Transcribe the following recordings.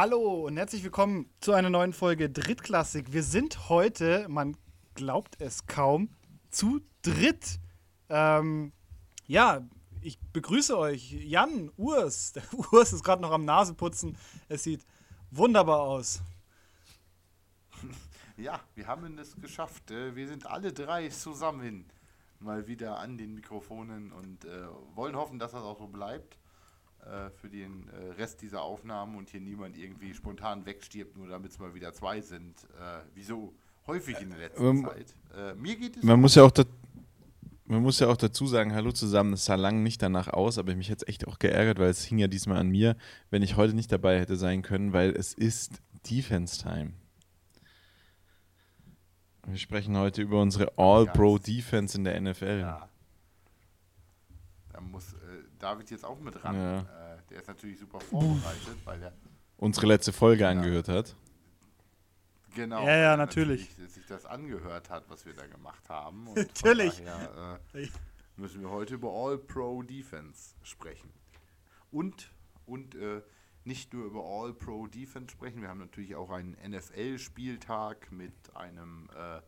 Hallo und herzlich willkommen zu einer neuen Folge Drittklassik. Wir sind heute, man glaubt es kaum, zu dritt. Ähm, ja, ich begrüße euch. Jan, Urs. Der Urs ist gerade noch am Naseputzen. Es sieht wunderbar aus. Ja, wir haben es geschafft. Äh, Wir sind alle drei zusammen mal wieder an den Mikrofonen und äh, wollen hoffen, dass das auch so bleibt äh, für den äh, Rest dieser Aufnahmen und hier niemand irgendwie spontan wegstirbt, nur damit es mal wieder zwei sind. Äh, wie so häufig in der letzten Ähm, Zeit. Äh, mir geht es Man muss ja auch man muss ja auch dazu sagen, hallo zusammen, es sah lang nicht danach aus, aber mich jetzt echt auch geärgert, weil es hing ja diesmal an mir, wenn ich heute nicht dabei hätte sein können, weil es ist Defense Time. Wir sprechen heute über unsere All-Pro-Defense in der NFL. Ja. Da muss David jetzt auch mit ran. Ja. Äh, der ist natürlich super vorbereitet, weil er Unsere letzte Folge angehört hat. genau Ja, ja, er natürlich. sich das angehört hat, was wir da gemacht haben. Und Natürlich. Von daher, äh, müssen wir heute über All-Pro Defense sprechen. Und, und äh, nicht nur über All-Pro Defense sprechen, wir haben natürlich auch einen NFL-Spieltag mit einem äh,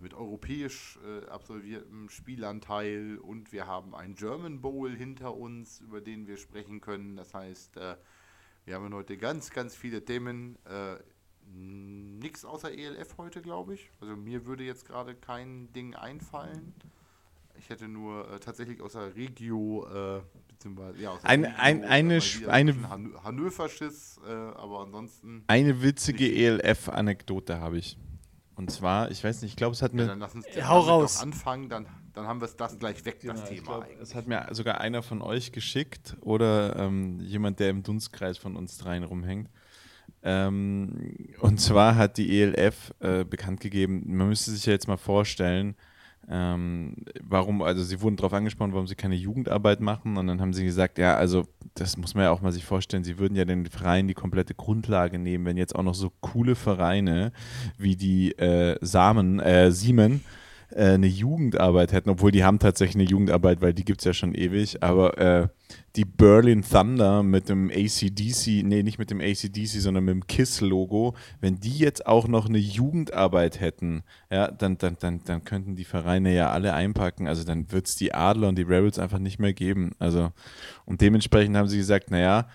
mit europäisch äh, absolviertem Spielanteil und wir haben einen German Bowl hinter uns, über den wir sprechen können. Das heißt, äh, wir haben heute ganz, ganz viele Themen. Äh, Nix außer ELF heute, glaube ich. Also mir würde jetzt gerade kein Ding einfallen. Ich hätte nur äh, tatsächlich außer Regio, äh, beziehungsweise ja, außer Ein- ein- eine eine- ein Han Hannover-Schiss, äh, aber ansonsten. Eine witzige ELF-Anekdote habe ich. Und zwar, ich weiß nicht, ich glaube, es hat Ja, mir. dann lass uns Ja, hau raus. anfangen, dann, dann haben wir es das gleich weg, das Genau, ich Thema glaub, eigentlich. es hat mir sogar einer von euch geschickt oder ähm, jemand, der im Dunstkreis von uns dreien rumhängt. Ähm, und zwar hat die ELF äh, bekannt gegeben, man müsste sich ja jetzt mal vorstellen, ähm, warum, also sie wurden darauf angesprochen, warum sie keine Jugendarbeit machen. Und dann haben sie gesagt, ja, also das muss man ja auch mal sich vorstellen, sie würden ja den Vereinen die komplette Grundlage nehmen, wenn jetzt auch noch so coole Vereine wie die äh, Samen, äh, Siemen, äh, eine Jugendarbeit hätten, obwohl die haben tatsächlich eine Jugendarbeit, weil die gibt es ja schon ewig, aber äh, die Berlin Thunder mit dem ACDC, nee, nicht mit dem ACDC, sondern mit dem KISS-Logo, wenn die jetzt auch noch eine Jugendarbeit hätten, ja, dann, dann, dann, dann könnten die Vereine ja alle einpacken, also dann wird es die Adler und die Rebels einfach nicht mehr geben, also und dementsprechend haben sie gesagt, naja,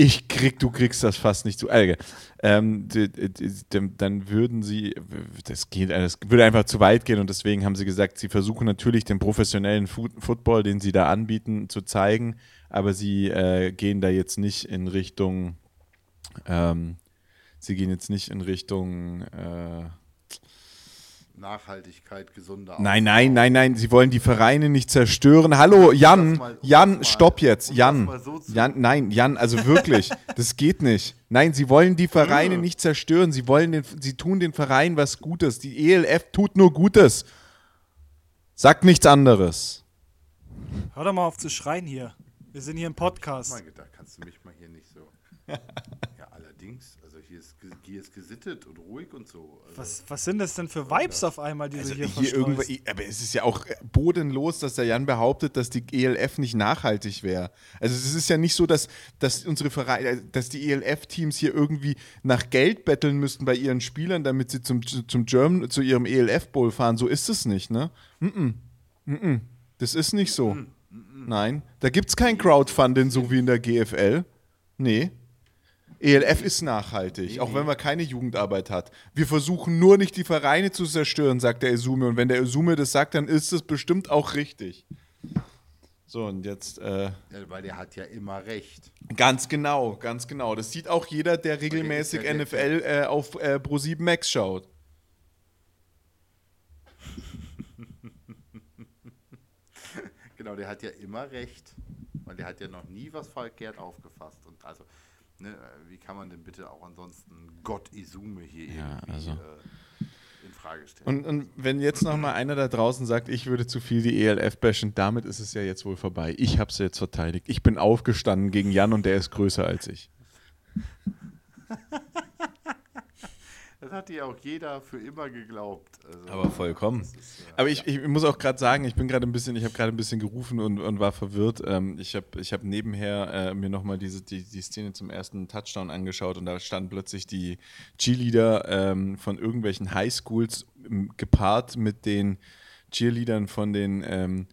ich krieg, du kriegst das fast nicht zu Alge. Ähm, dann würden sie, das geht, das würde einfach zu weit gehen und deswegen haben sie gesagt, sie versuchen natürlich den professionellen Football, den sie da anbieten, zu zeigen, aber sie äh, gehen da jetzt nicht in Richtung, ähm, sie gehen jetzt nicht in Richtung, äh, Nachhaltigkeit, gesunder nein, nein, nein, nein, sie wollen die Vereine nicht zerstören. Hallo, Jan, mal- Jan, mal- stopp jetzt, um Jan. so Jan, nein, Jan, also wirklich, das geht nicht. Nein, sie wollen die Vereine nicht zerstören, sie wollen den, sie tun den Verein was Gutes. Die ELF tut nur Gutes. Sagt nichts anderes. Hör doch mal auf zu schreien hier. Wir sind hier im Podcast. Mal gedacht, kannst du mich mal hier nicht so. ja, allerdings, hier ist, gesittet und ruhig und so. Also, Was, was sind das denn für Vibes auf einmal, die Also du hier, hier irgendwo, aber es ist ja auch bodenlos, dass der Jan behauptet, dass die ELF nicht nachhaltig wäre. Also es ist ja nicht so, dass, dass unsere Vereine, dass die ELF-Teams hier irgendwie nach Geld betteln müssten bei ihren Spielern, damit sie zum, zum German, zu ihrem ELF-Bowl fahren. So ist es nicht, ne? Mm -mm. Mm -mm. Das ist nicht so. Nein. Da gibt es kein Crowdfunding, so wie in der GFL. Nee. ELF ist nachhaltig, auch wenn man keine Jugendarbeit hat. Wir versuchen nur nicht die Vereine zu zerstören, sagt der Esume. Und wenn der Esume das sagt, dann ist es bestimmt auch richtig. So, und jetzt äh, ja, weil der hat ja immer recht. ganz genau, ganz genau. Das sieht auch jeder, der regelmäßig der- NFL äh, auf äh, Pro7 Max schaut. Genau, der hat ja immer recht. Weil der hat ja noch nie was verkehrt aufgefasst. Und also, ne, wie kann man denn bitte auch ansonsten Gott Isume hier Ja, irgendwie also. äh, in Frage stellen? Und, und wenn jetzt noch mal einer da draußen sagt, ich würde zu viel die ELF bashen, damit ist es ja jetzt wohl vorbei. Ich habe es jetzt verteidigt. Ich bin aufgestanden gegen Jan und der ist größer als ich. Das hat dir auch jeder für immer geglaubt. Also, Aber vollkommen. ist, äh, Aber ich, ich muss auch gerade sagen, ich bin gerade ein bisschen, ich habe gerade ein bisschen gerufen und, und war verwirrt. Ähm, ich habe ich hab nebenher äh, mir nochmal diese, die, die Szene zum ersten Touchdown angeschaut und da standen plötzlich die Cheerleader ähm, von irgendwelchen Highschools ähm, gepaart mit den Cheerleadern von den ähm,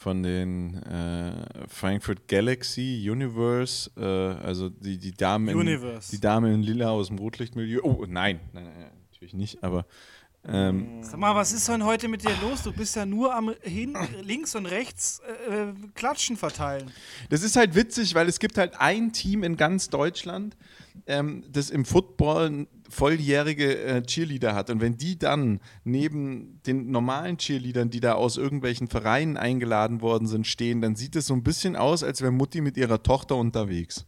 von den äh, Frankfurt Galaxy Universe, äh, also die, die Dame in, die Dame in Lila aus dem Rotlichtmilieu. Oh, nein, nein, nein, nein natürlich nicht, aber ähm, Sag mal, was ist denn heute mit dir los? Du bist ja nur am hin, links und rechts äh, äh, Klatschen verteilen. Das ist halt witzig, weil es gibt halt ein Team in ganz Deutschland, ähm, das im Football volljährige äh, Cheerleader hat. Und wenn die dann neben den normalen Cheerleadern, die da aus irgendwelchen Vereinen eingeladen worden sind, stehen, dann sieht es so ein bisschen aus, als wäre Mutti mit ihrer Tochter unterwegs.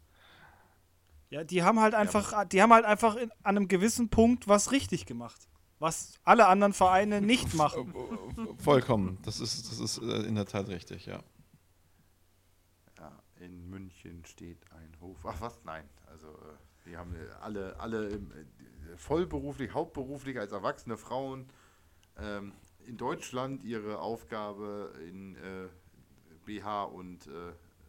Ja, die haben halt einfach, die haben halt einfach in, an einem gewissen Punkt was richtig gemacht. Was alle anderen Vereine nicht machen. Vollkommen. Das ist, das ist äh, in der Tat richtig, ja. Ja, in München steht ein Hof. Ach was? Nein. Also äh, die haben alle, alle vollberuflich, hauptberuflich als erwachsene Frauen ähm, in Deutschland ihre Aufgabe in äh, BH und äh,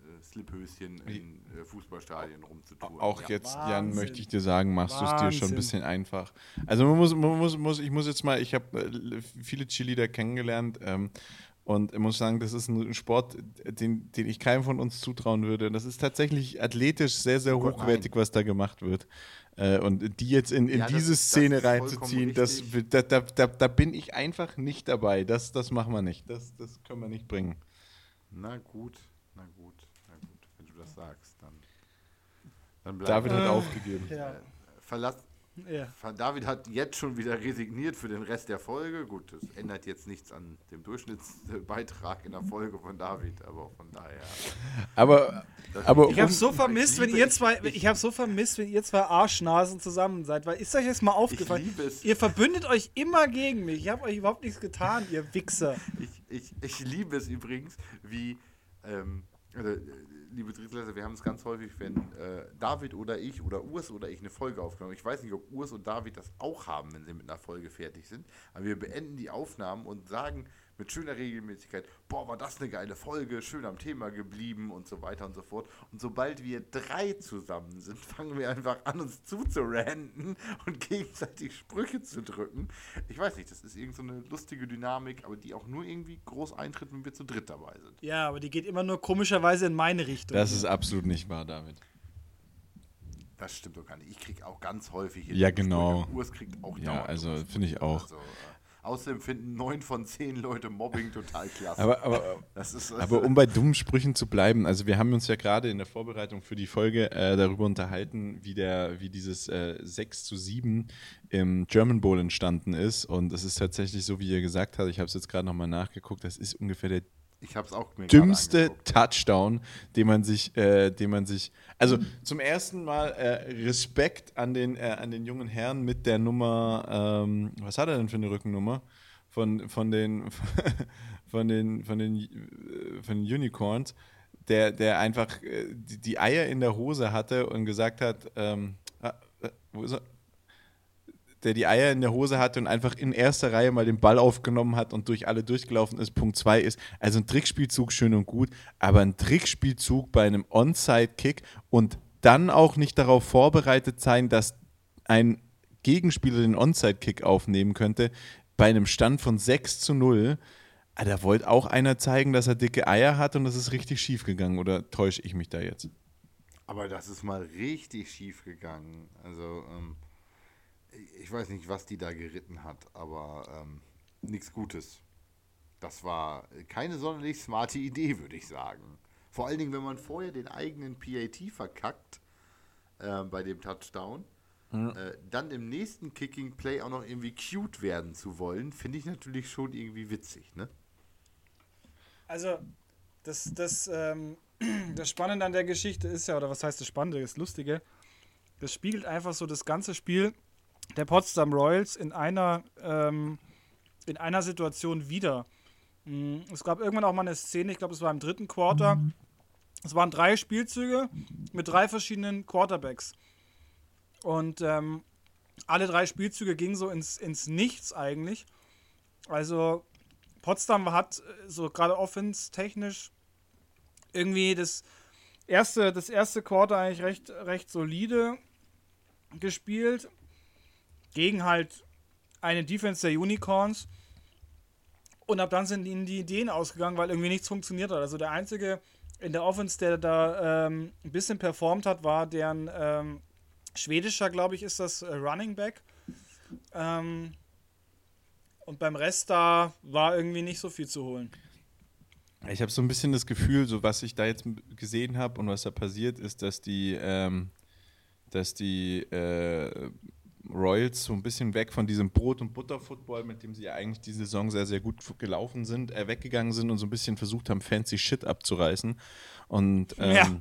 äh, Sliphöschen in äh, Fußballstadien rumzutun. Auch ja. jetzt, Jan, Wahnsinn. möchte ich dir sagen, machst du es dir schon ein bisschen einfach. Also man muss, man muss, muss ich muss jetzt mal, ich habe äh, viele Cheerleader kennengelernt ähm, und ich muss sagen, das ist ein Sport, den, den ich keinem von uns zutrauen würde. Das ist tatsächlich athletisch sehr, sehr hochwertig, was da gemacht wird. Äh, und die jetzt in, in Ja, das diese das Szene vollkommen reinzuziehen, das, da, da, da, da bin ich einfach nicht dabei. Das, das machen wir nicht. Das, das können wir nicht bringen. Na gut, na gut, na gut. Wenn du das sagst, dann, dann bleib David hat Äh, aufgegeben. Ja. Verlass, ja. David hat jetzt schon wieder resigniert für den Rest der Folge. Gut, das ändert jetzt nichts an dem Durchschnittsbeitrag in der Folge von David, aber von daher. Aber, aber Ich habe so vermisst, wenn ihr zwei, ich- ich habe so vermisst, wenn ihr zwei Arschnasen zusammen seid, weil ist euch jetzt mal Ich aufgefallen? liebe es. Ihr verbündet euch immer gegen mich. Ich habe euch überhaupt nichts getan, ihr Wichser. Ich, ich, ich liebe es übrigens, wie, ähm, also, äh, liebe Drittläser, wir haben es ganz häufig, wenn äh, David oder ich oder Urs oder ich eine Folge aufgenommen Ich weiß nicht, ob Urs und David das auch haben, wenn sie mit einer Folge fertig sind, aber wir beenden die Aufnahmen und sagen mit schöner Regelmäßigkeit, boah, war das eine geile Folge, schön am Thema geblieben und so weiter und so fort. Und sobald wir drei zusammen sind, fangen wir einfach an, uns zuzuranden und gegenseitig Sprüche zu drücken. Ich weiß nicht, das ist irgend so eine lustige Dynamik, aber die auch nur irgendwie groß eintritt, wenn wir zu dritt dabei sind. Ja, aber die geht immer nur komischerweise in meine Richtung. das ist absolut nicht wahr, David. Das stimmt doch gar nicht. Ich krieg auch ganz häufig hier Ja, genau. Urs kriegt auch Ja, also, finde ich auch. Also, äh, außerdem finden neun von zehn Leute Mobbing total klasse. Aber, aber, ist, aber um bei dummen Sprüchen zu bleiben, also wir haben uns ja gerade in der Vorbereitung für die Folge äh, darüber unterhalten, wie, der, wie dieses äh, 6 zu 7 im German Bowl entstanden ist. Und es ist tatsächlich so, wie ihr gesagt habt, ich habe es jetzt gerade nochmal nachgeguckt, das ist ungefähr der ich habe es auch dümmste. Touchdown, den man sich, äh, den man sich, also zum ersten Mal äh, Respekt an den, äh, an den jungen Herrn mit der Nummer, ähm, was hat er denn für eine Rückennummer? Von, von den, von den, von den, äh, von den Unicorns, der, der einfach äh, die, Eier in der Hose hatte und gesagt hat, ähm, ah, wo ist er? Der die Eier in der Hose hatte und einfach in erster Reihe mal den Ball aufgenommen hat und durch alle durchgelaufen ist. Punkt 2 ist, also ein Trickspielzug schön und gut, aber ein Trickspielzug bei einem Onside-Kick und dann auch nicht darauf vorbereitet sein, dass ein Gegenspieler den Onside-Kick aufnehmen könnte, bei einem Stand von 6 zu 0. Ah, Da wollte auch einer zeigen, dass er dicke Eier hat und das ist richtig schief gegangen. Oder täusche ich mich da jetzt? Aber das ist mal richtig schief gegangen. Also, ähm, ich weiß nicht, was die da geritten hat, aber ähm, nichts Gutes. Das war keine sonderlich smarte Idee, würde ich sagen. Vor allen Dingen, wenn man vorher den eigenen PAT verkackt äh, bei dem Touchdown, äh, dann im nächsten Kicking Play auch noch irgendwie cute werden zu wollen, finde ich natürlich schon irgendwie witzig, ne? Also, das, das, ähm, das Spannende an der Geschichte ist ja, oder was heißt das Spannende, das Lustige, das spiegelt einfach so das ganze Spiel der Potsdam Royals in einer, ähm, in einer Situation wieder. Mm, Es gab irgendwann auch mal eine Szene, ich glaube, es war im dritten Quarter. Es waren drei Spielzüge mit drei verschiedenen Quarterbacks. Und ähm, alle drei Spielzüge gingen so ins, ins Nichts eigentlich. Also Potsdam hat äh, so gerade offense-technisch irgendwie das erste, das erste Quarter eigentlich recht, recht solide gespielt. Gegen halt eine Defense der Unicorns. Und ab dann sind ihnen die Ideen ausgegangen, weil irgendwie nichts funktioniert hat. Also der einzige in der Offense, der da ähm, ein bisschen performt hat, war deren ähm, schwedischer, glaube ich, ist das äh, Running Back. Ähm, und beim Rest da war irgendwie nicht so viel zu holen. Ich habe so ein bisschen das Gefühl, so was ich da jetzt gesehen habe und was da passiert, ist, dass die, ähm, dass die äh, Royals so ein bisschen weg von diesem Brot- und Butter-Football, mit dem sie ja eigentlich die Saison sehr, sehr gut gelaufen sind, äh, weggegangen sind und so ein bisschen versucht haben, fancy Shit abzureißen. Und ähm, Ja.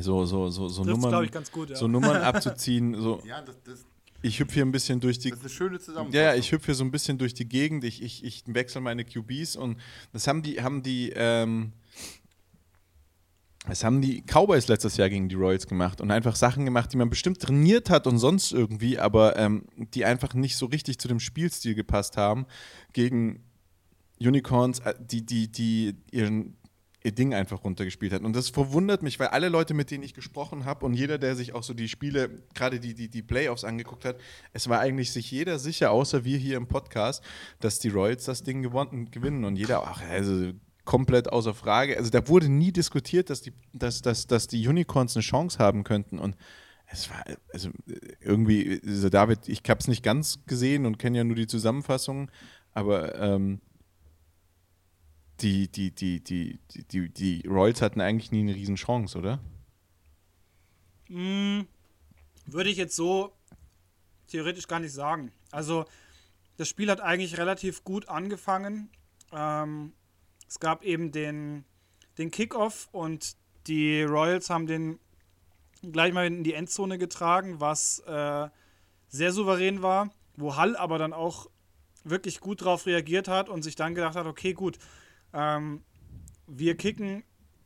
so, so, so, so Trifft's, Nummern, ich, ganz gut, ja. so Nummern abzuziehen. So, Ja, das, das, ich hüpfe hier ein bisschen durch die das ist eine schöne Zusammenfassung. ja, ja, ich hüpfe hier so ein bisschen durch die Gegend, ich, ich, ich wechsle meine QBs und das haben die, haben die, ähm, das haben die Cowboys letztes Jahr gegen die Royals gemacht und einfach Sachen gemacht, die man bestimmt trainiert hat und sonst irgendwie, aber ähm, die einfach nicht so richtig zu dem Spielstil gepasst haben gegen Unicorns, äh, die, die, die ihren, ihr Ding einfach runtergespielt hat. Und das verwundert mich, weil alle Leute, mit denen ich gesprochen habe und jeder, der sich auch so die Spiele, gerade die, die, die Playoffs angeguckt hat, es war eigentlich sich jeder sicher, außer wir hier im Podcast, dass die Royals das Ding gewonnen, gewinnen. Und jeder, ach, also komplett außer Frage. Also da wurde nie diskutiert, dass die, dass, dass, dass die Unicorns eine Chance haben könnten. Und es war, also irgendwie, also David, ich habe es nicht ganz gesehen und kenne ja nur die Zusammenfassung, aber ähm, die, die, die, die, die, die, die Royals hatten eigentlich nie eine Riesenchance, oder? Würde ich jetzt so theoretisch gar nicht sagen. Also, das Spiel hat eigentlich relativ gut angefangen. Ähm, es gab eben den, den Kickoff und die Royals haben den gleich mal in die Endzone getragen, was äh, sehr souverän war, wo Hall aber dann auch wirklich gut drauf reagiert hat und sich dann gedacht hat, okay, gut, ähm, wir kicken,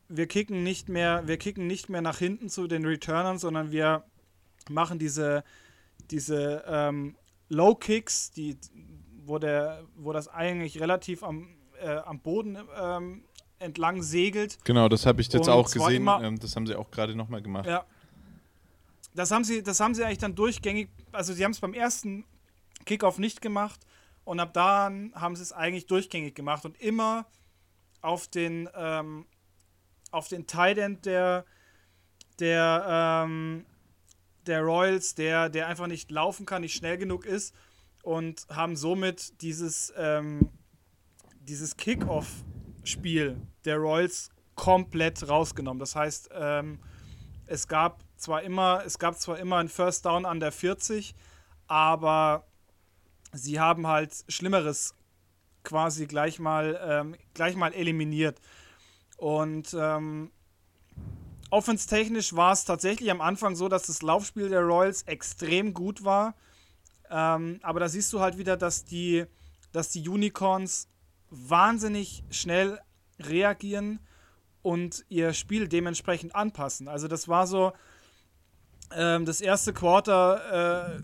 wir kicken nicht mehr, wir kicken nicht mehr nach hinten zu den Returnern, sondern wir machen diese, diese ähm, Low Kicks, die, wo, der, wo das eigentlich relativ am, äh, am Boden ähm, entlang segelt. Genau, das habe ich jetzt Und auch gesehen. immer- Ähm, das haben sie auch gerade nochmal gemacht. Ja. Das haben sie, das haben sie eigentlich dann durchgängig, also sie haben es beim ersten Kickoff nicht gemacht und ab dann haben sie es eigentlich durchgängig gemacht und immer auf den, ähm, auf den Tight End der, der, ähm, der Royals, der, der einfach nicht laufen kann, nicht schnell genug ist und haben somit dieses, ähm, dieses Kickoff-Spiel der Royals komplett rausgenommen. Das heißt, ähm, es gab zwar immer, es gab zwar immer ein First Down an der 40, aber sie haben halt Schlimmeres quasi gleich mal, ähm, gleich mal eliminiert. Und ähm, offenstechnisch war es tatsächlich am Anfang so, dass das Laufspiel der Royals extrem gut war. Ähm, aber da siehst du halt wieder, dass die, dass die Unicorns wahnsinnig schnell reagieren und ihr Spiel dementsprechend anpassen. Also das war so, ähm, das erste Quarter äh,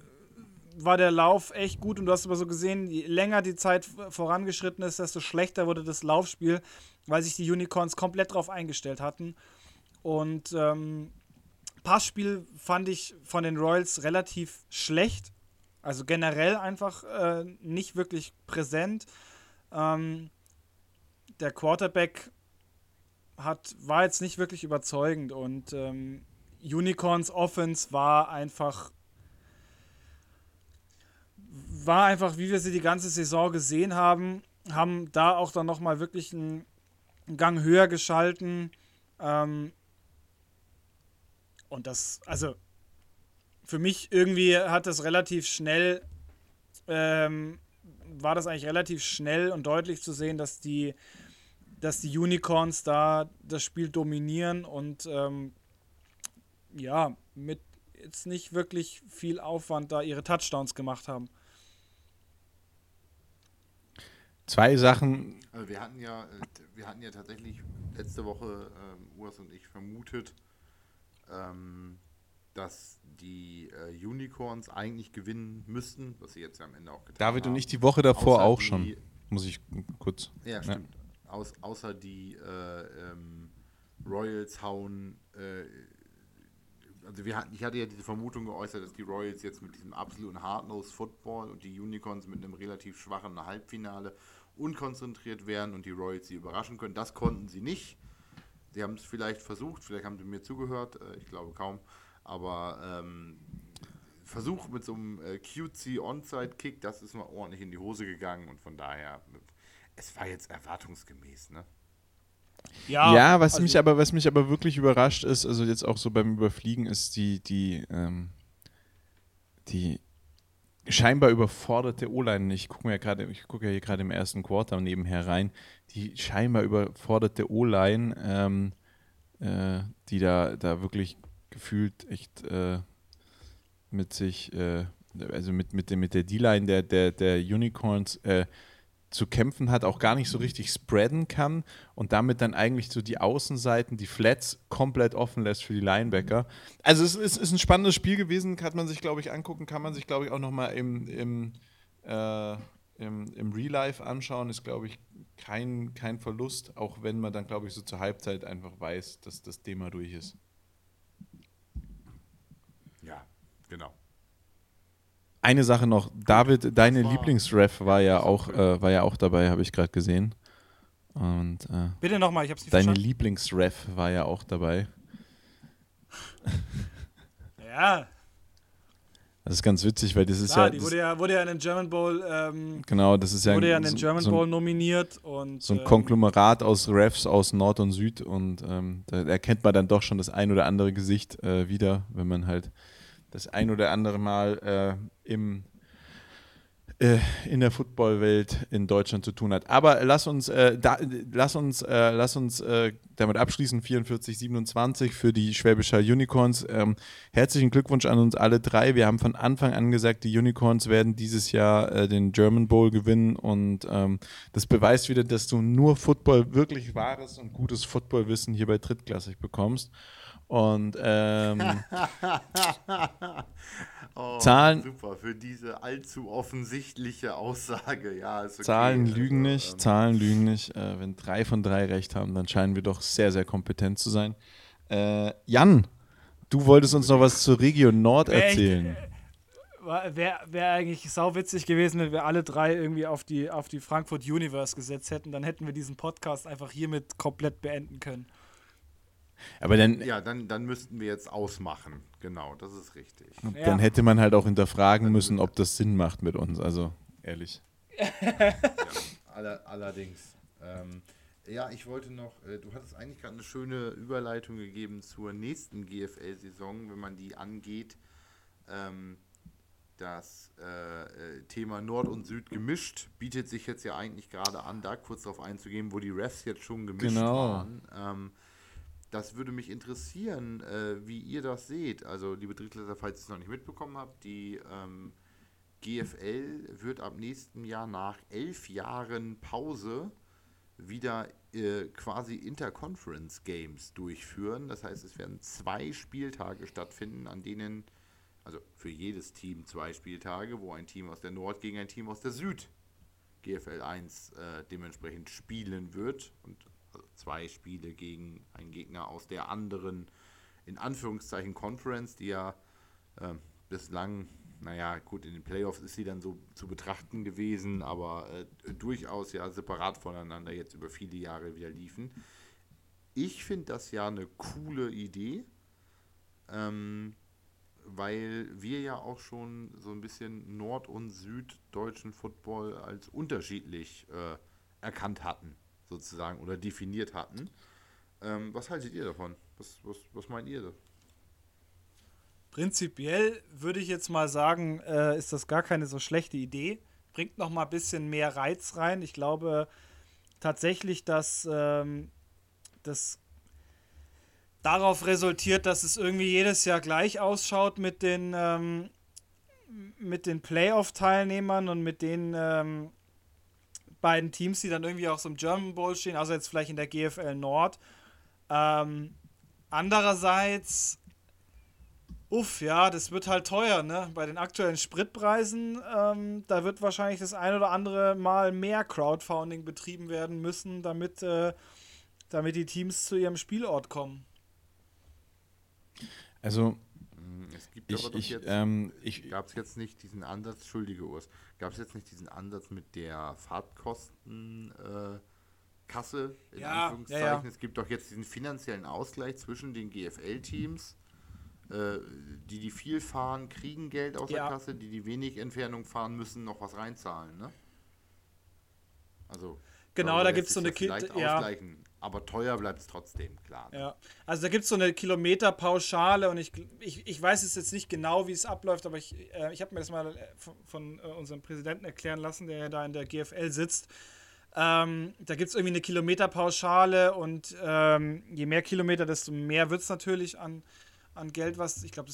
war der Lauf echt gut und du hast aber so gesehen, je länger die Zeit vorangeschritten ist, desto schlechter wurde das Laufspiel, weil sich die Unicorns komplett darauf eingestellt hatten. Und ähm, Passspiel fand ich von den Royals relativ schlecht. Also generell einfach äh, nicht wirklich präsent. Ähm, der Quarterback hat, war jetzt nicht wirklich überzeugend und ähm, Unicorns Offense war einfach war einfach, wie wir sie die ganze Saison gesehen haben, haben da auch dann nochmal wirklich einen Gang höher geschalten. Ähm, und das, also für mich irgendwie hat das relativ schnell, ähm, war das eigentlich relativ schnell und deutlich zu sehen, dass die, dass die Unicorns da das Spiel dominieren und ähm, ja, mit jetzt nicht wirklich viel Aufwand da ihre Touchdowns gemacht haben. Zwei Sachen, Also wir hatten ja, äh, wir hatten ja tatsächlich letzte Woche, ähm, Urs und ich, vermutet, ähm, dass die äh, Unicorns eigentlich gewinnen müssten, was sie jetzt ja am Ende auch getan David haben. und ich die Woche davor Außer auch die- schon. Muss ich kurz. Ja, stimmt. Aus, außer die äh, ähm, Royals hauen. Äh, also wir hatten, ich hatte ja diese Vermutung geäußert, dass die Royals jetzt mit diesem absoluten Hardnose Football und die Unicorns mit einem relativ schwachen Halbfinale unkonzentriert wären und die Royals sie überraschen können. Das konnten sie nicht. Sie haben es vielleicht versucht, vielleicht haben sie mir zugehört, äh, ich glaube kaum. Aber ähm, Versuch mit so einem äh, cutesy Onside-Kick, das ist mal ordentlich in die Hose gegangen und von daher, es war jetzt erwartungsgemäß, ne? Ja, was also- mich aber, was mich aber wirklich überrascht ist, also jetzt auch so beim Überfliegen, ist die, die, ähm, die scheinbar überforderte O-Line. Ich gucke mir ja gerade, ich gucke ja hier gerade im ersten Quarter nebenher rein, die scheinbar überforderte O-Line, ähm, äh, die da, da wirklich gefühlt echt äh, mit sich, äh, also mit, mit, mit der D-Line der, der, der Unicorns äh, zu kämpfen hat, auch gar nicht so richtig spreaden kann und damit dann eigentlich so die Außenseiten, die Flats komplett offen lässt für die Linebacker. Also es ist, ist ein spannendes Spiel gewesen, kann man sich, glaube ich, angucken, kann man sich, glaube ich, auch nochmal im, im, äh, im, im Real Life anschauen, ist, glaube ich, kein, kein Verlust, auch wenn man dann, glaube ich, so zur Halbzeit einfach weiß, dass das Thema durch ist. Ja, genau. Eine Sache noch, David, deine Lieblingsref war ja auch, äh, war ja auch dabei, habe ich gerade gesehen. Und äh, Bitte nochmal, ich hab's nicht deine. Lieblingsref war ja auch dabei. Ja, Das ist ganz witzig, weil das ist klar, ja, die wurde ja, wurde ja in den German Bowl, ähm, genau, das ist ja wurde ja ein, in den German so, Bowl nominiert und so ein ähm, Konglomerat aus Refs aus Nord und Süd und ähm, da erkennt man dann doch schon das ein oder andere Gesicht äh, wieder, wenn man halt das ein oder andere Mal äh, im äh, in der Footballwelt in Deutschland zu tun hat. Aber lass uns, äh, da, lass uns, äh, lass uns äh, damit abschließen. 44, 27 für die Schwäbischer Unicorns. Ähm, herzlichen Glückwunsch an uns alle drei. Wir haben von Anfang an gesagt, die Unicorns werden dieses Jahr äh, den German Bowl gewinnen und ähm, das beweist wieder, dass du nur Football, wirklich wahres und gutes Footballwissen hier bei Drittklassig bekommst. Und ähm, Oh, Zahlen- Super, für diese allzu offensichtliche Aussage. Ja, ist okay. Zahlen Also, lügen nicht, ähm, Zahlen lügen nicht. Äh, wenn drei von drei recht haben, dann scheinen wir doch sehr, sehr kompetent zu sein. Äh, Jan, du wolltest uns noch was zur Region Nord erzählen. Wäre wär eigentlich sauwitzig gewesen, wenn wir alle drei irgendwie auf die, auf die Frankfurt Universe gesetzt hätten. Dann hätten wir diesen Podcast einfach hiermit komplett beenden können. Aber dann, Ja, dann, dann müssten wir jetzt ausmachen. Genau, das ist richtig. Ja. dann hätte man halt auch hinterfragen müssen, ob das Sinn macht mit uns. Also, ehrlich. Aller, allerdings. Ähm, ja, ich wollte noch, äh, du hattest eigentlich gerade eine schöne Überleitung gegeben zur nächsten GFL-Saison, wenn man die angeht. Ähm, das äh, äh, Thema Nord und Süd gemischt bietet sich jetzt ja eigentlich gerade an, da kurz darauf einzugehen, wo die Refs jetzt schon gemischt Genau. waren. Ähm, das würde mich interessieren, äh, wie ihr das seht. Also, liebe Drittklässler, falls ihr es noch nicht mitbekommen habt, die ähm, GFL wird ab nächstem Jahr nach elf Jahren Pause wieder äh, quasi Interconference Games durchführen. Das heißt, es werden zwei Spieltage stattfinden, an denen, also für jedes Team zwei Spieltage, wo ein Team aus der Nord gegen ein Team aus der Süd GFL 1 äh, dementsprechend spielen wird. Und also zwei Spiele gegen einen Gegner aus der anderen, in Anführungszeichen, Conference, die ja äh, bislang, naja, gut, in den Playoffs ist sie dann so zu betrachten gewesen, aber äh, durchaus ja separat voneinander jetzt über viele Jahre wieder liefen. Ich finde das ja eine coole Idee, ähm, weil wir ja auch schon so ein bisschen Nord- und Süddeutschen Football als unterschiedlich äh, erkannt hatten, sozusagen, oder definiert hatten. Ähm, was haltet ihr davon? Was, was, was meint ihr? Prinzipiell würde ich jetzt mal sagen, äh, ist das gar keine so schlechte Idee. Bringt noch mal ein bisschen mehr Reiz rein. Ich glaube tatsächlich, dass ähm, das darauf resultiert, dass es irgendwie jedes Jahr gleich ausschaut mit den, ähm, den Playoff-Teilnehmern und mit den ähm, beiden Teams, die dann irgendwie auch so im German Bowl stehen, also jetzt vielleicht in der GFL Nord. Ähm, andererseits Uff, ja, das wird halt teuer, ne? Bei den aktuellen Spritpreisen, ähm, da wird wahrscheinlich das ein oder andere Mal mehr Crowdfunding betrieben werden müssen, damit, äh, damit die Teams zu ihrem Spielort kommen. Also, Hm, Es gibt ich, aber doch ich, jetzt, ähm, ich, gab es jetzt nicht diesen Ansatz, Entschuldige Urs, gab es jetzt nicht diesen Ansatz mit der Fahrtkostenkasse, äh, in Ja, Anführungszeichen. ja, ja. Es gibt doch jetzt diesen finanziellen Ausgleich zwischen den GFL-Teams. Äh, die, die viel fahren, kriegen Geld aus der Kasse, die, die wenig Entfernung fahren, müssen noch was reinzahlen, ne? Also. Genau, da gibt's sich so eine das Ki- vielleicht ja. ausgleichen. Aber teuer bleibt es trotzdem, klar. Ja, also da gibt es so eine Kilometerpauschale und ich, ich, ich weiß es jetzt nicht genau, wie es abläuft, aber ich, äh, ich habe mir das mal äh, von, von äh, unserem Präsidenten erklären lassen, der ja da in der GFL sitzt. Ähm, da gibt es irgendwie eine Kilometerpauschale und ähm, je mehr Kilometer, desto mehr wird es natürlich an, an Geld, was ich glaube.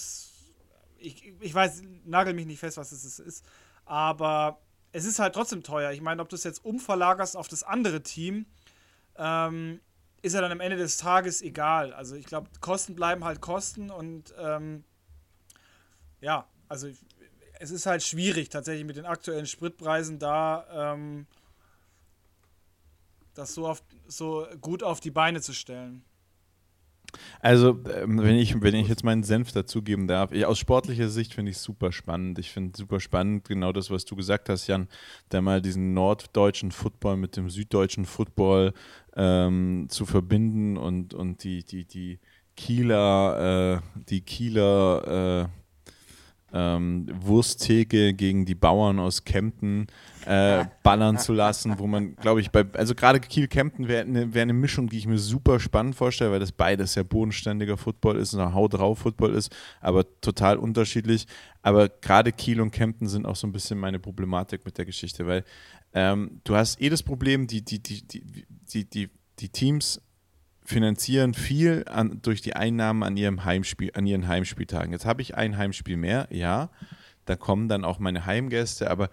Ich, ich weiß, nagel mich nicht fest, was es ist, aber es ist halt trotzdem teuer. Ich meine, ob du es jetzt umverlagerst auf das andere Team, ähm, ist ja dann am Ende des Tages egal. Also ich glaube, Kosten bleiben halt Kosten und ähm, ja, also es ist halt schwierig tatsächlich mit den aktuellen Spritpreisen da ähm, das so, auf, so gut auf die Beine zu stellen. Also, ähm, wenn ich, wenn ich jetzt meinen Senf dazugeben darf, ich, aus sportlicher Sicht finde ich es super spannend. Ich finde super spannend, genau das, was du gesagt hast, Jan, da mal diesen norddeutschen Football mit dem süddeutschen Football ähm, zu verbinden und, und die, die, die Kieler, äh, die Kieler äh, ähm, Wursttheke gegen die Bauern aus Kempten äh, ballern zu lassen, wo man, glaube ich, bei, also gerade Kiel-Kempten wäre eine wär ne Mischung, die ich mir super spannend vorstelle, weil das beides ja bodenständiger Football ist und Haut drauf Football ist, aber total unterschiedlich. Aber gerade Kiel und Kempten sind auch so ein bisschen meine Problematik mit der Geschichte, weil ähm, du hast eh das Problem, die, die, die, die, die, die Teams finanzieren viel an, durch die Einnahmen an, ihrem Heimspiel, an ihren Heimspieltagen. Jetzt habe ich ein Heimspiel mehr, ja, da kommen dann auch meine Heimgäste, aber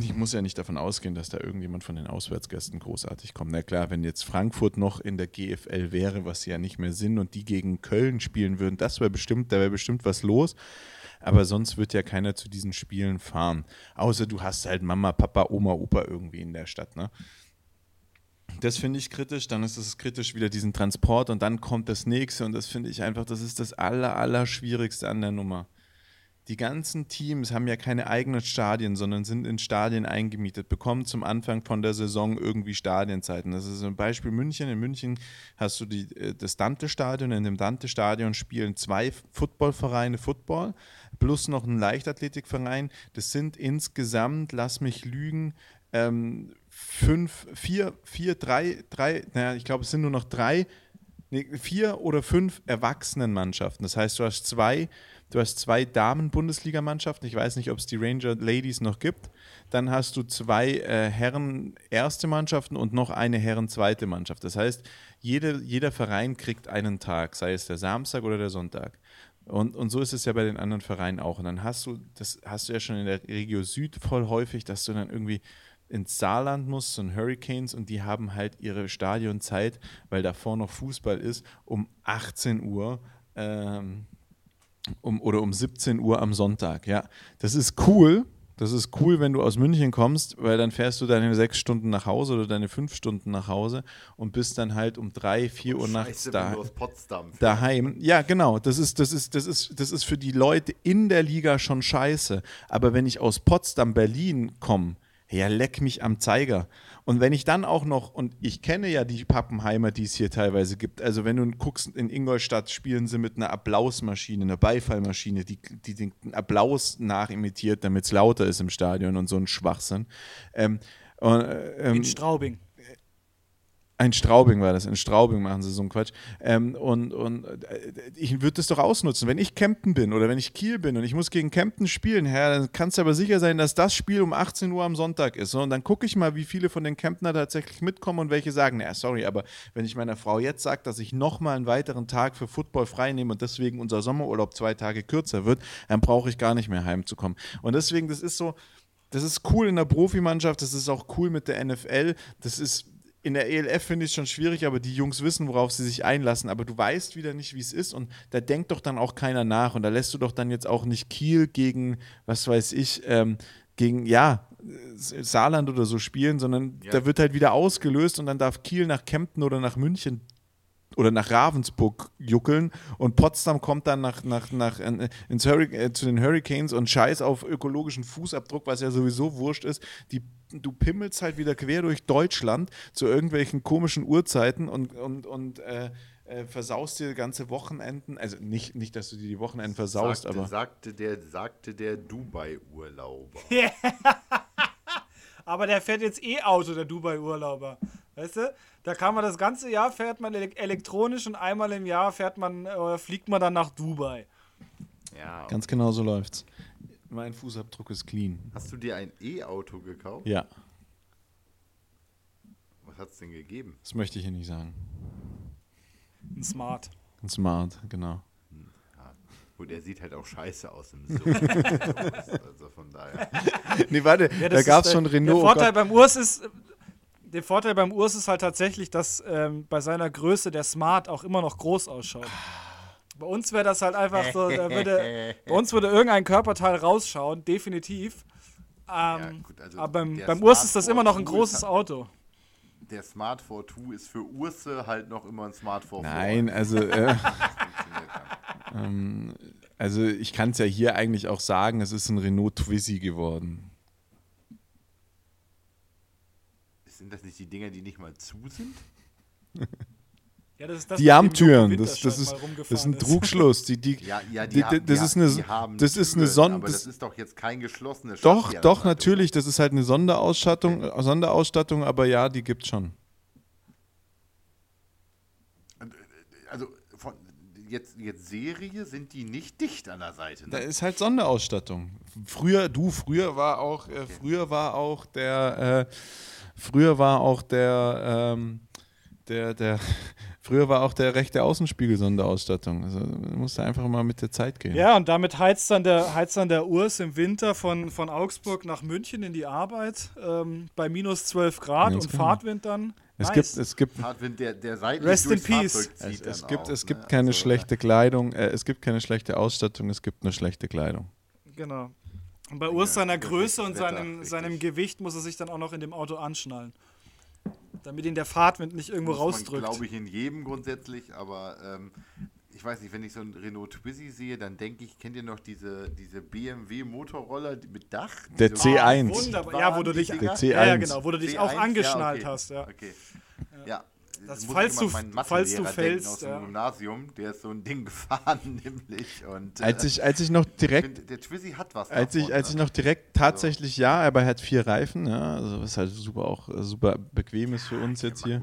ich muss ja nicht davon ausgehen, dass da irgendjemand von den Auswärtsgästen großartig kommt. Na klar, wenn jetzt Frankfurt noch in der GFL wäre, was sie ja nicht mehr sind, und die gegen Köln spielen würden, das wäre bestimmt, da wäre bestimmt was los. Aber sonst wird ja keiner zu diesen Spielen fahren. Außer du hast halt Mama, Papa, Oma, Opa irgendwie in der Stadt, ne? Das finde ich kritisch. Dann ist es kritisch wieder diesen Transport und dann kommt das nächste und das finde ich einfach, das ist das aller, aller Schwierigste an der Nummer. Die ganzen Teams haben ja keine eigenen Stadien, sondern sind in Stadien eingemietet, bekommen zum Anfang von der Saison irgendwie Stadienzeiten. Das ist ein Beispiel München. In München hast du die, äh, das Dante-Stadion. In dem Dante-Stadion spielen zwei Footballvereine Football, plus noch ein Leichtathletikverein. Das sind insgesamt, lass mich lügen, ähm, fünf, vier, vier, drei, drei, naja, ich glaube, es sind nur noch drei, nee, vier oder fünf Erwachsenenmannschaften. Das heißt, du hast zwei, du hast zwei Damen-Bundesligamannschaften. Ich weiß nicht, ob es die Ranger Ladies noch gibt. Dann hast du zwei äh, Herren erste Mannschaften und noch eine Herren zweite Mannschaft. Das heißt, jede, jeder Verein kriegt einen Tag, sei es der Samstag oder der Sonntag. Und, und so ist es ja bei den anderen Vereinen auch. Und dann hast du, das hast du ja schon in der Regio Süd voll häufig, dass du dann irgendwie ins Saarland musst, so ein Hurricanes, und die haben halt ihre Stadionzeit, weil davor noch Fußball ist, um 18 Uhr ähm, um, oder um 17 Uhr am Sonntag. Ja, das ist cool. Das ist cool, wenn du aus München kommst, weil dann fährst du deine sechs Stunden nach Hause oder deine fünf Stunden nach Hause und bist dann halt um drei, vier Uhr nachts Scheiße, da daheim. Ja, genau. Das ist, das, ist, das, ist, das ist für die Leute in der Liga schon scheiße. Aber wenn ich aus Potsdam, Berlin komme, ja, leck mich am Zeiger. Und wenn ich dann auch noch, und ich kenne ja die Pappenheimer, die es hier teilweise gibt, also wenn du guckst, in Ingolstadt spielen sie mit einer Applausmaschine, einer Beifallmaschine, die, die den Applaus nachimitiert, damit es lauter ist im Stadion und so ein Schwachsinn. Ähm, äh, ähm, In Straubing. Ein Straubing war das. In Straubing machen sie so einen Quatsch. Ähm, und und äh, ich würde das doch ausnutzen. Wenn ich Kempten bin oder wenn ich Kiel bin und ich muss gegen Kempten spielen, ja, dann kannst du aber sicher sein, dass das Spiel um 18 Uhr am Sonntag ist. Und dann gucke ich mal, wie viele von den Kemptner tatsächlich mitkommen und welche sagen, naja, sorry, aber wenn ich meiner Frau jetzt sage, dass ich nochmal einen weiteren Tag für Football frei nehme und deswegen unser Sommerurlaub zwei Tage kürzer wird, dann brauche ich gar nicht mehr heimzukommen. Und deswegen, das ist so, das ist cool in der Profimannschaft, das ist auch cool mit der NFL, das ist in der ELF finde ich es schon schwierig, aber die Jungs wissen, worauf sie sich einlassen. Aber du weißt wieder nicht, wie es ist. Und da denkt doch dann auch keiner nach. Und da lässt du doch dann jetzt auch nicht Kiel gegen, was weiß ich, ähm, gegen, ja, Saarland oder so spielen, sondern Ja. da wird halt wieder ausgelöst und dann darf Kiel nach Kempten oder nach München oder nach Ravensburg juckeln und Potsdam kommt dann nach, nach, nach, äh, ins Hurri äh, zu den Hurricanes und scheiß auf ökologischen Fußabdruck, was ja sowieso wurscht ist. Die, du pimmelst halt wieder quer durch Deutschland zu irgendwelchen komischen Uhrzeiten und, und, und äh, äh, versaust dir ganze Wochenenden. Also nicht, nicht, dass du dir die Wochenenden versaust, sagte, aber. sagte der, sagte der Dubai-Urlauber. Aber der fährt jetzt E-Auto, der Dubai-Urlauber. Weißt du? Da kann man das ganze Jahr fährt man ele elektronisch und einmal im Jahr fährt man, äh, fliegt man dann nach Dubai. Ja. Ganz genau so läuft's. Mein Fußabdruck ist clean. Hast du dir ein E-Auto gekauft? Ja, Was hat es denn gegeben? das möchte ich hier nicht sagen. Ein Smart. Ein Smart, genau. Gut, er sieht halt auch scheiße aus im Suff. also von daher. Nee, warte, Ja, da gab es schon Renault. Der oh Vorteil beim Urs ist, der Vorteil beim Urs ist halt tatsächlich, dass ähm, bei seiner Größe der Smart auch immer noch groß ausschaut. Bei uns wäre das halt einfach so, da würde, bei uns würde irgendein Körperteil rausschauen, definitiv. Ähm, gut, also aber beim, beim Urs Smart ist das immer noch ein 4 großes halt- Auto. Der Smart 4 ist für Urse halt noch immer ein Smart 4 Nein, also, äh, ähm, also ich kann es ja hier eigentlich auch sagen, es ist ein Renault Twizy geworden. Sind das nicht die Dinger, die nicht mal zu sind? Ja, das ist das, Die Armtüren, Joko das, das, ist, das ist ein. Trugschluss. Die, die, Ja, ja, die, die, haben, das die, ist eine, die haben das ist eine Türen, Son aber das, das ist doch jetzt kein geschlossenes Doch, doch, natürlich. Das ist halt eine Sonderausstattung, Sonderausstattung, aber ja, die gibt's schon. Also von, jetzt, jetzt Serie sind die nicht dicht an der Seite. Da Ne? ist halt Sonderausstattung. Früher, du, früher war auch, äh, früher war auch der, äh, früher war auch der, ähm, der, der, früher war auch der rechte Außenspiegel Sonderausstattung. Also man musste einfach mal mit der Zeit gehen. Ja, und damit heizt dann der, heizt dann der Urs im Winter von, von Augsburg nach München in die Arbeit ähm, bei minus 12 Grad Ganz und genau. Fahrtwind dann. Es nice. gibt, es gibt, Fahrtwind, der, der seitlich Rest in peace. Es, es gibt, auch, es ne? gibt keine Also, schlechte Kleidung, äh, es gibt keine schlechte Ausstattung, es gibt nur schlechte Kleidung. Genau. Und bei Urs seiner das Größe und Wetter, seinem, richtig. seinem Gewicht muss er sich dann auch noch in dem Auto anschnallen. Damit ihn der Fahrtwind nicht irgendwo muss rausdrückt. glaube ich, in jedem grundsätzlich, aber ähm, ich weiß nicht, wenn ich so einen Renault Twizy sehe, dann denke ich, kennt ihr noch diese, diese BMW Motorroller mit Dach? Der Diese C1. Ah, wunderbar. Ja, wo du dich, Der ja, C1. ja, genau, wo du dich auch C1? angeschnallt ja, okay. hast. Ja. Okay. Ja. Das, falls ich immer du- falls du fällst, Aus dem ja. Gymnasium, der ist so ein Ding gefahren, nämlich. Und, Als äh, ich, als ich noch ich direkt find, der Twizy hat was. Als ich, davon, als ich ne? noch direkt tatsächlich ja, aber er hat vier Reifen, ja, also was halt super auch äh, super bequem ist für uns jetzt hier.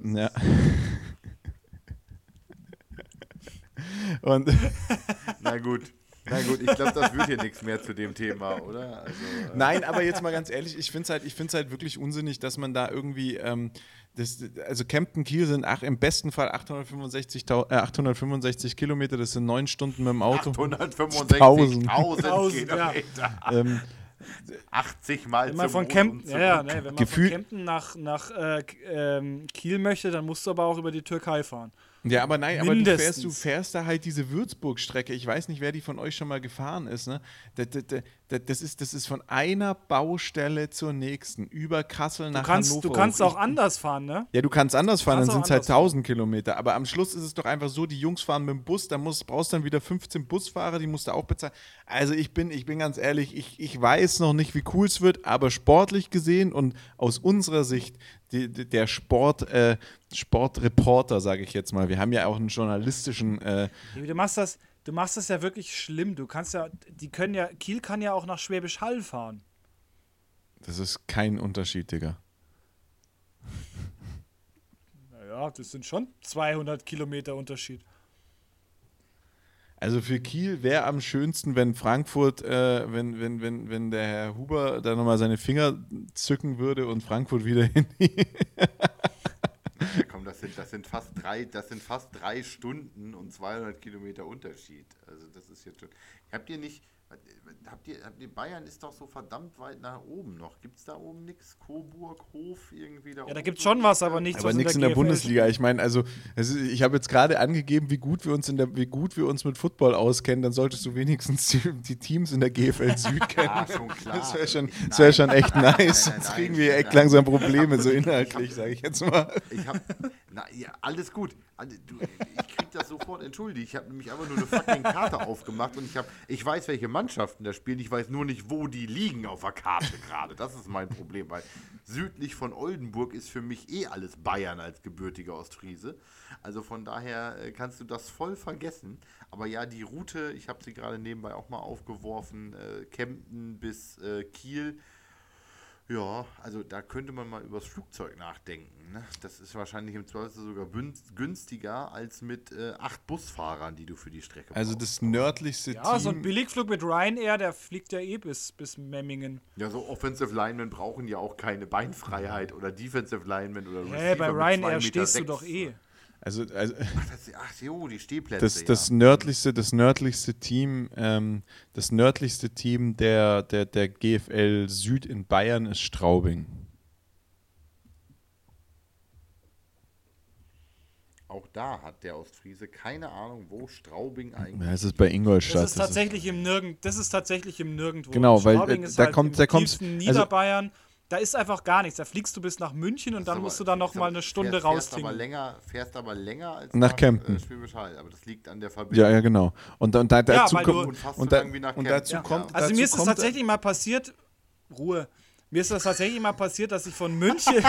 Ne? Ja. Und Na gut. Na gut, ich glaube, das wird hier nichts mehr zu dem Thema, oder? Also, äh, nein, aber jetzt mal ganz ehrlich, ich finde es halt, ich find's halt wirklich unsinnig, dass man da irgendwie, ähm, das, also Kempten Kiel sind ach, im besten Fall 865, äh, 865 Kilometer, das sind neun Stunden mit dem Auto. 865.000 Tausend, ja. Kilometer. Ähm, 80 Mal Wenn man zum von Kempten, und ja, ja, nee, wenn man Gefühl- von Kempten nach, nach äh, ähm, Kiel möchte, dann musst du aber auch über die Türkei fahren. Ja, aber nein, aber du fährst, du fährst da halt diese Würzburg-Strecke. Ich weiß nicht, wer die von euch schon mal gefahren ist. Ne? Das, das, das, ist, das ist von einer Baustelle zur nächsten, über Kassel nach Du kannst, Hannover. du kannst auch anders fahren, ne? Ja, du kannst anders fahren, kannst dann sind es halt anders fahren. 1000 Kilometer. Aber am Schluss ist es doch einfach so, die Jungs fahren mit dem Bus, da musst, brauchst dann wieder 15 Busfahrer, die musst du auch bezahlen. Also ich bin, ich bin ganz ehrlich, ich, ich weiß noch nicht, wie cool es wird, aber sportlich gesehen und aus unserer Sicht, die, der Sport, äh, Sportreporter, sage ich jetzt mal, wir haben ja auch einen journalistischen, äh, Du machst das, du machst das ja wirklich schlimm. Du kannst ja, die können ja, Kiel kann ja auch nach Schwäbisch Hall fahren. das ist kein Unterschied, Digga. Naja, das sind schon 200 Kilometer Unterschied. Also für Kiel wäre am schönsten, wenn Frankfurt, äh, wenn, wenn, wenn, wenn der Herr Huber da nochmal seine Finger zücken würde und Frankfurt wieder in die Sind, das, sind fast drei, das sind fast drei Stunden und 200 Kilometer Unterschied. Also das ist jetzt schon. Habt ihr nicht, Habt ihr, habt ihr, Bayern ist doch so verdammt weit nach oben noch. Gibt es da oben nichts? Coburg, Hof, irgendwie da Ja, oben? da gibt es schon was, aber nichts Aber nichts in der GFL Bundesliga. Ich meine, also ist, ich habe jetzt gerade angegeben, wie gut wir uns in der, wie gut wir uns mit Football auskennen. Dann solltest du wenigstens die, die Teams in der GFL Süd kennen. Ah, schon klar. Das wäre schon, das wär schon echt nice. Nein, nein, Sonst nein, kriegen wir echt langsam Probleme, so inhaltlich, sage ich jetzt mal. Ich hab, na, ja, alles gut. Alle- Du, ich krieg das sofort entschuldigt. Ich habe nämlich einfach nur eine fucking Karte aufgemacht und ich habe, ich weiß, welche Mannschaften da spielen. Ich weiß nur nicht, wo die liegen auf der Karte gerade. Das ist mein Problem, weil südlich von Oldenburg ist für mich eh alles Bayern als gebürtiger Ostfriese. Also von daher äh, kannst du das voll vergessen. Aber ja, die Route, ich habe sie gerade nebenbei auch mal aufgeworfen, äh, Kempten bis äh, Kiel. Ja, also da könnte man mal übers Flugzeug nachdenken. Ne? Das ist wahrscheinlich im Zweifel sogar günstiger als mit äh, acht Busfahrern, die du für die Strecke Also brauchst. das nördlichste Ja, so ein Team. Billigflug mit Ryanair, der fliegt ja eh bis, bis Memmingen. Ja, so Offensive Linemen brauchen ja auch keine Beinfreiheit oder Defensive Linemen oder bei Receiver mit Ryanair 2,6 stehst du Meter. doch eh. Also, also Ach, das, ach jo, die Stehplätze. das, das ja. nördlichste, das nördlichste Team, ähm, das nördlichste Team der, der, der GFL Süd in Bayern ist Straubing. Auch da hat der Ostfriese keine Ahnung, wo Straubing eigentlich Ja, es ist bei Ingolstadt. Das ist tatsächlich im Nirgend, das ist tatsächlich im Nirgendwo. Genau, weil, Straubing äh, ist da halt kommt- im da kommst- tiefsten also- Niederbayern. Da ist einfach gar nichts. Da fliegst du bis nach München und Das dann ist musst aber- du dann noch mal aber- eine Stunde fährst, fährst aber länger, fährst aber länger als Nach Kempten. Äh, Schwäbisch Hall, aber das liegt an der Verbindung. Ja, ja, genau. Und, und da, dazu du- kommt, Und und, da, nach und dazu Ja. kommt, Also dazu mir ist es tatsächlich mal passiert, Ruhe. Mir ist das tatsächlich mal passiert, dass ich von München,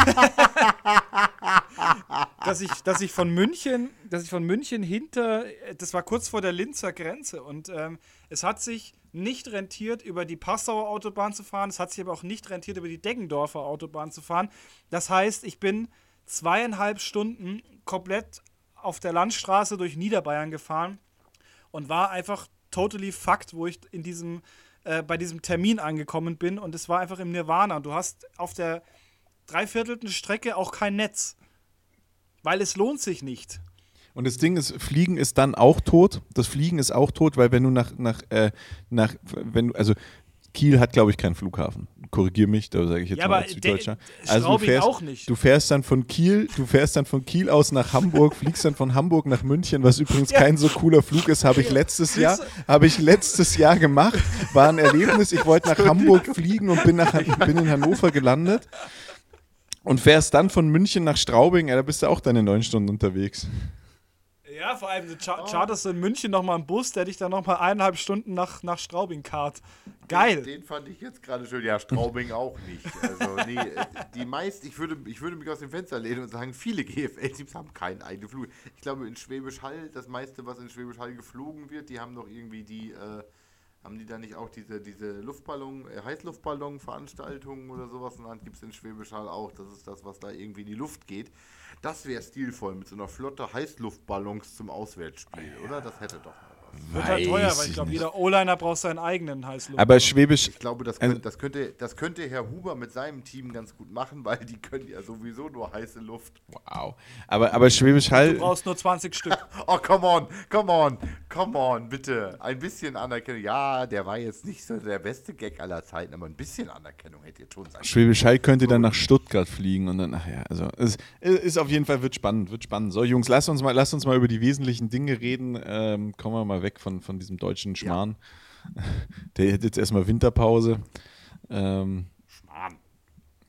dass ich, dass ich von München, dass ich von München hinter, das war kurz vor der Linzer Grenze und ähm, es hat sich nicht rentiert, über die Passauer Autobahn zu fahren. Es hat sich aber auch nicht rentiert, über die Deggendorfer Autobahn zu fahren. Das heißt, ich bin zweieinhalb Stunden komplett auf der Landstraße durch Niederbayern gefahren und war einfach totally fucked, wo ich in diesem, äh, bei diesem Termin angekommen bin und es war einfach im Nirvana. Du hast auf der dreiviertelten Strecke auch kein Netz, weil es lohnt sich nicht. Und das Ding ist, Fliegen ist dann auch tot. Das Fliegen ist auch tot, weil wenn du nach, nach, äh, nach wenn du, also Kiel hat, glaube ich, keinen Flughafen. Korrigier mich, da sage ich jetzt Ja, mal aber als Süddeutscher. Also du Straubing fährst, auch nicht. Du fährst dann von Kiel, du fährst dann von Kiel aus nach Hamburg, fliegst dann von Hamburg nach München, was übrigens kein so cooler Flug ist, habe ich letztes Jahr, habe ich letztes Jahr gemacht. War ein Erlebnis. Ich wollte nach Hamburg fliegen und bin, nach, bin in Hannover gelandet. Und fährst dann von München nach Straubing, ja, da bist du auch deine neun Stunden unterwegs. Ja, vor allem du char charterst du in München nochmal einen Bus, der dich dann nochmal eineinhalb Stunden nach, nach Straubing karrt. Geil. Den fand ich jetzt gerade schön. Ja, Straubing auch nicht. Also, nee, äh, die meist, ich würde, ich würde mich aus dem Fenster lehnen und sagen, viele GFL-Teams haben keinen eigenen Flug. Ich glaube, in Schwäbisch Hall, das meiste, was in Schwäbisch Hall geflogen wird, die haben doch irgendwie die, äh, haben die da nicht auch diese, diese Luftballon, äh, Heißluftballon-Veranstaltungen oder sowas? Und dann gibt es in Schwäbisch Hall auch. Das ist das, was da irgendwie in die Luft geht. Das wäre stilvoll mit so einer Flotte Heißluftballons zum Auswärtsspiel, oder? Das hätte doch. Wird halt teuer, weil ich glaube, jeder O-Liner braucht seinen eigenen Heißluft. Aber Schwäbisch, Ich glaube, das, Also- könnte, das, könnte, das könnte Herr Huber mit seinem Team ganz gut machen, weil die können ja sowieso nur heiße Luft. wow. Aber, aber Schwäbisch du Hall, brauchst nur 20 Stück. Oh, come on, come on, come on, bitte. Ein bisschen Anerkennung. Ja, der war jetzt nicht so der beste Gag aller Zeiten, aber ein bisschen Anerkennung hätte jetzt schon sein können. Schwäbisch Hall könnte dann nach Stuttgart fliegen und dann, ach ja, also es ist auf jeden Fall, wird spannend, wird spannend. So, Jungs, lasst uns mal, lasst uns mal über die wesentlichen Dinge reden. Ähm, kommen wir mal weg von, von diesem deutschen Schmarrn. Der hat jetzt erstmal Winterpause. Ähm, Schmarrn.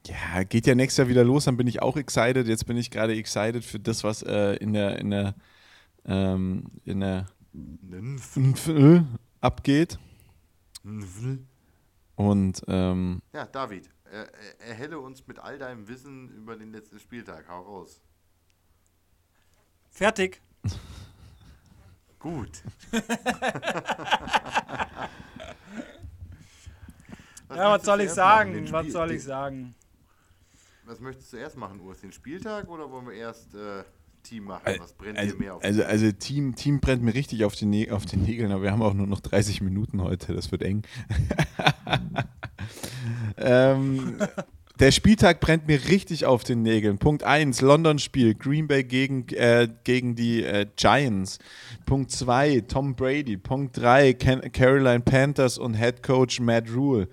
ja, geht ja nächstes Jahr wieder los, dann bin ich auch excited. Jetzt bin ich gerade excited für das, was äh, in der, in der, ähm, in der NFL abgeht. Nymf. Und ähm, Ja, David, er, er- erhelle uns mit all deinem Wissen über den letzten Spieltag. Hau raus. Fertig. Gut. Ja, was soll ich sagen? Den Was Spiel- soll ich den- sagen? Was möchtest du erst machen, Urs? Den Spieltag oder wollen wir erst äh, Team machen? Was brennt also, dir mehr auf? also, also Team, Team brennt mir richtig auf die, Nä auf die Nägeln, aber wir haben auch nur noch 30 Minuten heute, das wird eng. ähm, Der Spieltag brennt mir richtig auf den Nägeln. Punkt 1, London-Spiel, Green Bay gegen, äh, gegen die äh, Giants. Punkt 2, Tom Brady. Punkt 3, Caroline Panthers und Head Coach Matt Rule.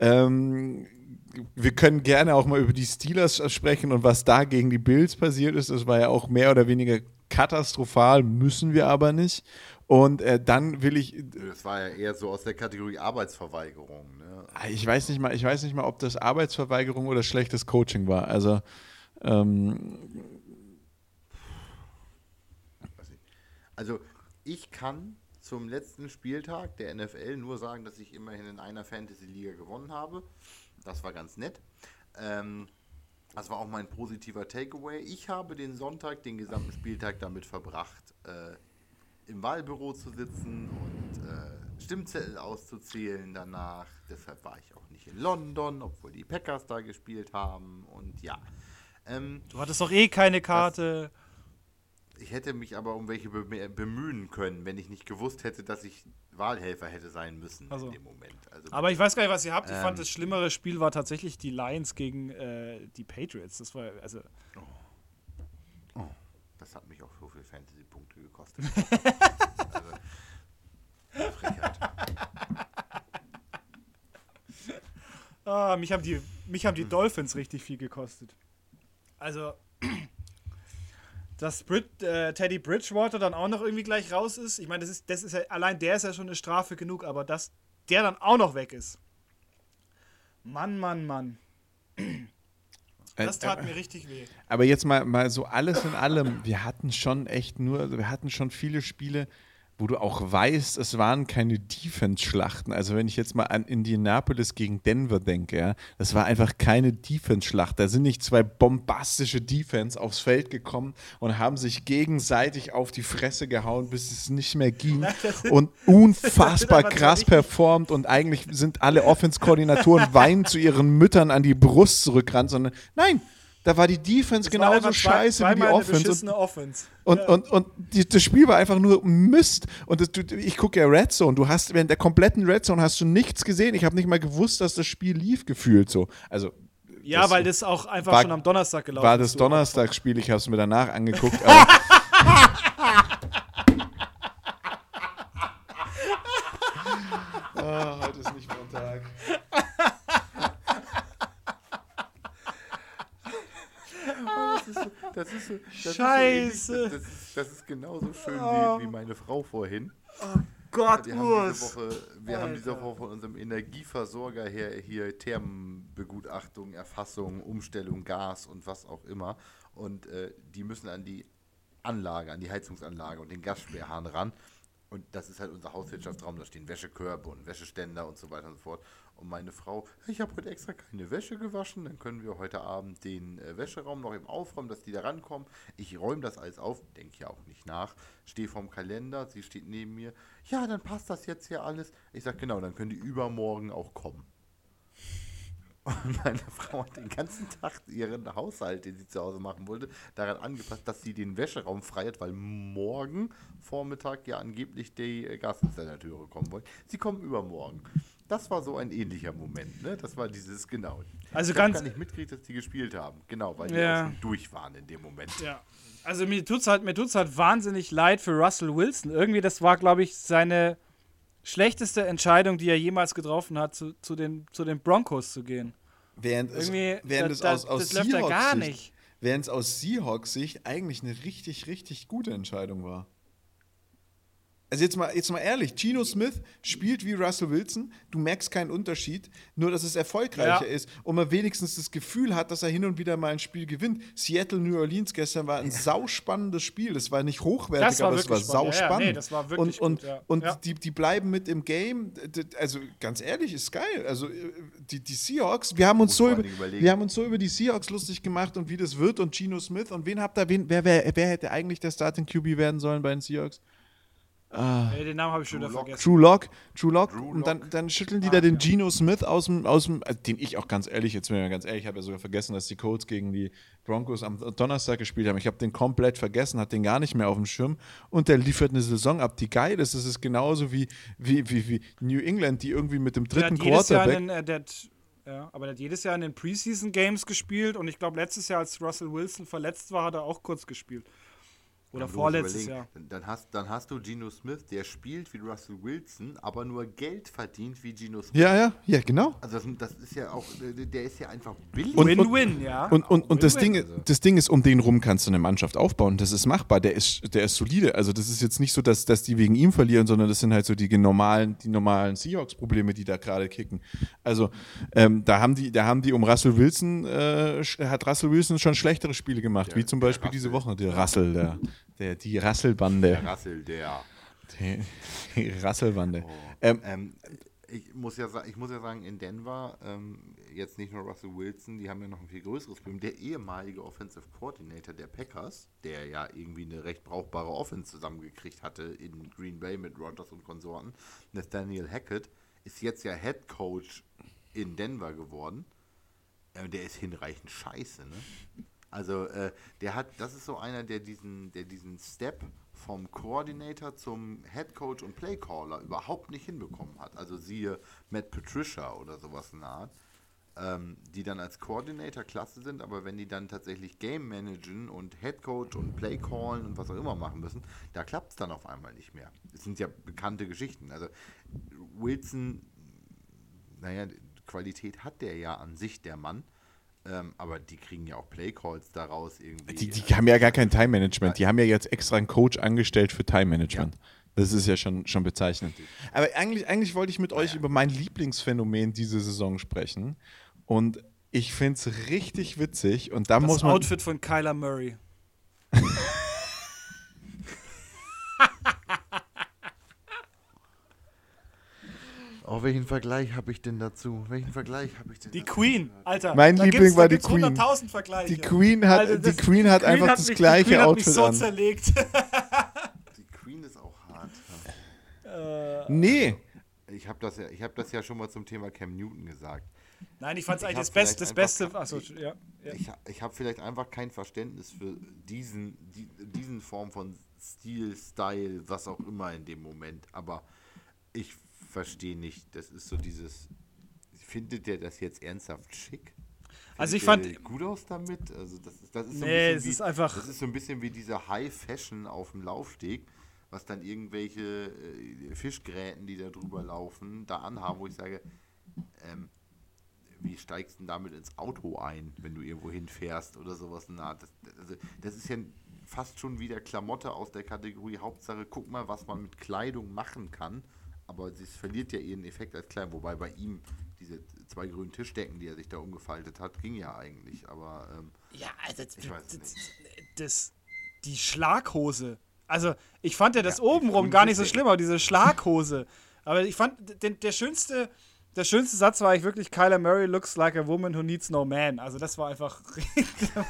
Ähm, wir können gerne auch mal über die Steelers sprechen und was da gegen die Bills passiert ist. Das war ja auch mehr oder weniger katastrophal, müssen wir aber nicht. Und äh, dann will ich. Das war ja eher so aus der Kategorie Arbeitsverweigerung. Ne? Ah, ich weiß nicht mal, ich weiß nicht mal, ob das Arbeitsverweigerung oder schlechtes Coaching war. Also ähm, also ich kann zum letzten Spieltag der NFL nur sagen, dass ich immerhin in einer Fantasy-Liga gewonnen habe. Das war ganz nett. Ähm, das war auch mein positiver Takeaway. Ich habe den Sonntag, den gesamten Spieltag damit verbracht, äh, im Wahlbüro zu sitzen und äh, Stimmzettel auszuzählen danach. Deshalb war ich auch nicht in London, obwohl die Packers da gespielt haben. Und ja. Ähm, du hattest doch eh keine Karte. Das, ich hätte mich aber um welche bemühen können, wenn ich nicht gewusst hätte, dass ich Wahlhelfer hätte sein müssen also. in dem Moment. Also, aber ich weiß gar nicht, was ihr habt. Ich ähm, fand, das schlimmere Spiel war tatsächlich die Lions gegen äh, die Patriots. Das war also. Oh. Oh. Das hat mich auch also, Frechheit. Ah, mich haben die, mich haben die hm. Dolphins richtig viel gekostet. Also, dass Brit, äh, Teddy Bridgewater dann auch noch irgendwie gleich raus ist. Ich meine, das ist, das ist ja, allein der ist ja schon eine Strafe genug, aber dass der dann auch noch weg ist. Mann, Mann, Mann. Äh, das tat äh, mir richtig weh. Aber jetzt mal, mal so alles in allem, wir hatten schon echt nur, wir hatten schon viele Spiele, wo du auch weißt, es waren keine Defense-Schlachten. Also wenn ich jetzt mal an Indianapolis gegen Denver denke, ja, das war einfach keine Defense-Schlacht. Da sind nicht zwei bombastische Defense aufs Feld gekommen und haben sich gegenseitig auf die Fresse gehauen, bis es nicht mehr ging und unfassbar krass performt und eigentlich sind alle Offense-Koordinatoren weinen zu ihren Müttern an die Brust zurückrannt, sondern nein, da war die Defense das genauso scheiße wie die Offense. Und, Offense. Und, ja. und, und, die, das Spiel war einfach nur Mist. Und das, du, ich gucke ja Red Zone. Du hast während der kompletten Red Zone hast du nichts gesehen. Ich habe nicht mal gewusst, dass das Spiel lief, gefühlt so. Also. Ja, das weil das auch einfach war, schon am Donnerstag gelaufen ist. War das Donnerstagsspiel, ich habe es mir danach angeguckt. Aber oh, heute ist nicht Montag. Das ist das Scheiße. Ist so das, ist, das ist genauso schön oh. wie, wie meine Frau vorhin. Oh Gott, wir haben diese Woche, Wir haben diese Woche von unserem Energieversorger her hier Thermenbegutachtung, Erfassung, Umstellung, Gas und was auch immer. Und äh, die müssen an die Anlage, an die Heizungsanlage und den Gassperrhahn ran. Und das ist halt unser Hauswirtschaftsraum. Da stehen Wäschekörbe und Wäscheständer und so weiter und so fort. Und meine Frau, ich habe heute extra keine Wäsche gewaschen, dann können wir heute Abend den äh, Wäscheraum noch eben aufräumen, dass die da rankommen. Ich räume das alles auf, denke ja auch nicht nach, stehe vorm Kalender, sie steht neben mir. Ja, dann passt das jetzt hier alles. Ich sage, genau, dann können die übermorgen auch kommen. Und meine Frau hat den ganzen Tag ihren Haushalt, den sie zu Hause machen wollte, daran angepasst, dass sie den Wäscheraum frei hat, weil morgen Vormittag ja angeblich die äh, Gasinstallateure kommen wollen. Sie kommen übermorgen das war so ein ähnlicher Moment, ne? Das war dieses, genau. Also ich ganz. gar nicht mitgekriegt, dass die gespielt haben. Genau, weil die ja. durch waren in dem Moment. Ja. Also mir tut's halt, mir tut's halt wahnsinnig leid für Russell Wilson. Irgendwie, das war, glaube ich, seine schlechteste Entscheidung, die er jemals getroffen hat, zu, zu, den, zu den Broncos zu gehen. Während Irgendwie, es, während da, es aus, aus das läuft ja gar nicht. Während es aus Seahawks Sicht eigentlich eine richtig, richtig gute Entscheidung war. Also jetzt mal, jetzt mal ehrlich, Gino Smith spielt wie Russell Wilson, du merkst keinen Unterschied, nur dass es erfolgreicher ja. ist und man wenigstens das Gefühl hat, dass er hin und wieder mal ein Spiel gewinnt. Seattle, New Orleans gestern war ein ja. sauspannendes Spiel, das war nicht hochwertig, das aber es war sauspannend. Ja, nee, das war wirklich und gut, und, und Die, die bleiben mit im Game, also ganz ehrlich, ist geil. Also äh, die, die Seahawks, wir haben, uns so über, wir haben uns so über die Seahawks lustig gemacht und wie das wird und Gino Smith und wen habt ihr, wen, wer, wer, wer hätte eigentlich der Starting QB werden sollen bei den Seahawks? Ah. Hey, den Namen habe ich schon wieder vergessen. True Lock, True Lock. True und dann, dann schütteln die ah, da den ja. Geno Smith aus dem, aus dem also den ich auch ganz ehrlich, jetzt bin ich ganz ehrlich, ich habe ja sogar vergessen, dass die Colts gegen die Broncos am Donnerstag gespielt haben. Ich habe den komplett vergessen, hat den gar nicht mehr auf dem Schirm. Und der liefert eine Saison ab, die geil ist. Das ist genauso wie, wie, wie, wie New England, die irgendwie mit dem dritten Quarterback. Einen, äh, der Ja, aber er hat jedes Jahr in den Preseason Games gespielt und ich glaube, letztes Jahr, als Russell Wilson verletzt war, hat er auch kurz gespielt. Oder Ja, vorletztes überlegen, Jahr. Dann, hast, dann hast du Geno Smith, der spielt wie Russell Wilson, aber nur Geld verdient wie Geno Smith. Ja, ja, ja, genau. Also das, das ist ja auch, der der ist ja einfach billig. Und- Win-win, ja. Und, und, und das, Win-win. Ding, das Ding ist, um den rum kannst du eine Mannschaft aufbauen. Das ist machbar. Der ist, der ist solide. Also das ist jetzt nicht so, dass, dass die wegen ihm verlieren, sondern das sind halt so die normalen, die normalen Seahawks-Probleme, die da gerade kicken. Also ähm, da haben die, da haben die um Russell Wilson, äh, hat Russell Wilson schon schlechtere Spiele gemacht, wie zum der Beispiel diese. Woche. Der Russell, der, der, die Rasselbande. Der Russell, der. Die, die Rasselbande. Ähm, Ähm, ich, muss ja, ich muss ja sagen, in Denver, ähm, jetzt nicht nur Russell Wilson, die haben ja noch ein viel größeres Problem. Der ehemalige Offensive Coordinator der Packers, der ja irgendwie eine recht brauchbare Offense zusammengekriegt hatte in Green Bay mit Rodgers und Konsorten, Nathaniel Hackett, ist jetzt ja Head Coach in Denver geworden. Äh, der ist hinreichend scheiße, ne? Also, äh, der hat, das ist so einer, der diesen, der diesen Step vom Coordinator zum Head Coach und Playcaller überhaupt nicht hinbekommen hat. Also siehe Matt Patricia oder sowas in der Art, ähm, die dann als Coordinator klasse sind, aber wenn die dann tatsächlich Game managen und Head Coach und Playcallen und was auch immer machen müssen, da klappt es dann auf einmal nicht mehr. Das sind ja bekannte Geschichten. Also Wilson, naja, Qualität hat der ja an sich, der Mann. Ähm, aber die kriegen ja auch Playcalls daraus irgendwie. Die, die haben ja gar kein Time-Management. Die haben ja jetzt extra einen Coach angestellt für Time-Management. Das ist ja schon, schon bezeichnend. Aber eigentlich, eigentlich wollte ich mit euch über mein Lieblingsphänomen diese Saison sprechen. Und ich finde es richtig witzig. Und da Das muss man. Outfit von Kyler Murray. Oh, welchen Vergleich habe ich denn dazu? Welchen Vergleich habe ich denn Die dazu? Queen, Alter. Mein da Liebling gibt's, war die Queen. 100.000 Vergleiche. Die Queen hat, Alter, die das- Queen hat die Queen einfach hat das mich, gleiche die Queen Outfit hat mich so an. zerlegt. Die Queen ist auch hart. Nee. Ich habe das, ja, ich hab das ja schon mal zum Thema Cam Newton gesagt. Nein, ich fand es Ich eigentlich das Beste. Das Beste. Achso, ich- ja. ja. Ich, ich habe vielleicht einfach kein Verständnis für diesen, die, diesen Form von Stil, Style, was auch immer in dem Moment. Aber ich verstehe nicht, das ist so dieses. Findet der das jetzt ernsthaft schick? Also ich Findet fand- gut aus damit. Also das ist, das ist so ein Nee, bisschen es wie, ist einfach- Das ist so ein bisschen wie diese High Fashion auf dem Laufsteg, was dann irgendwelche äh, Fischgräten, die da drüber laufen, da anhaben, wo ich sage, ähm, wie steigst du denn damit ins Auto ein, wenn du irgendwo hinfährst oder sowas? Na, das, also, das ist ja fast schon wieder Klamotte aus der Kategorie Hauptsache, guck mal, was man mit Kleidung machen kann. Aber es verliert ja ihren Effekt als Kleidung. Wobei bei ihm diese zwei grünen Tischdecken, die er sich da umgefaltet hat, ging ja eigentlich. Aber ähm, Ja, also das, Ich weiß nicht. das, die Schlaghose. Also ich fand ja das Ja, obenrum gar nicht so schlimm, aber diese Schlaghose. Aber ich fand, der, der schönste, der schönste Satz war eigentlich wirklich, Kyler Murray looks like a woman who needs no man. Also das war einfach,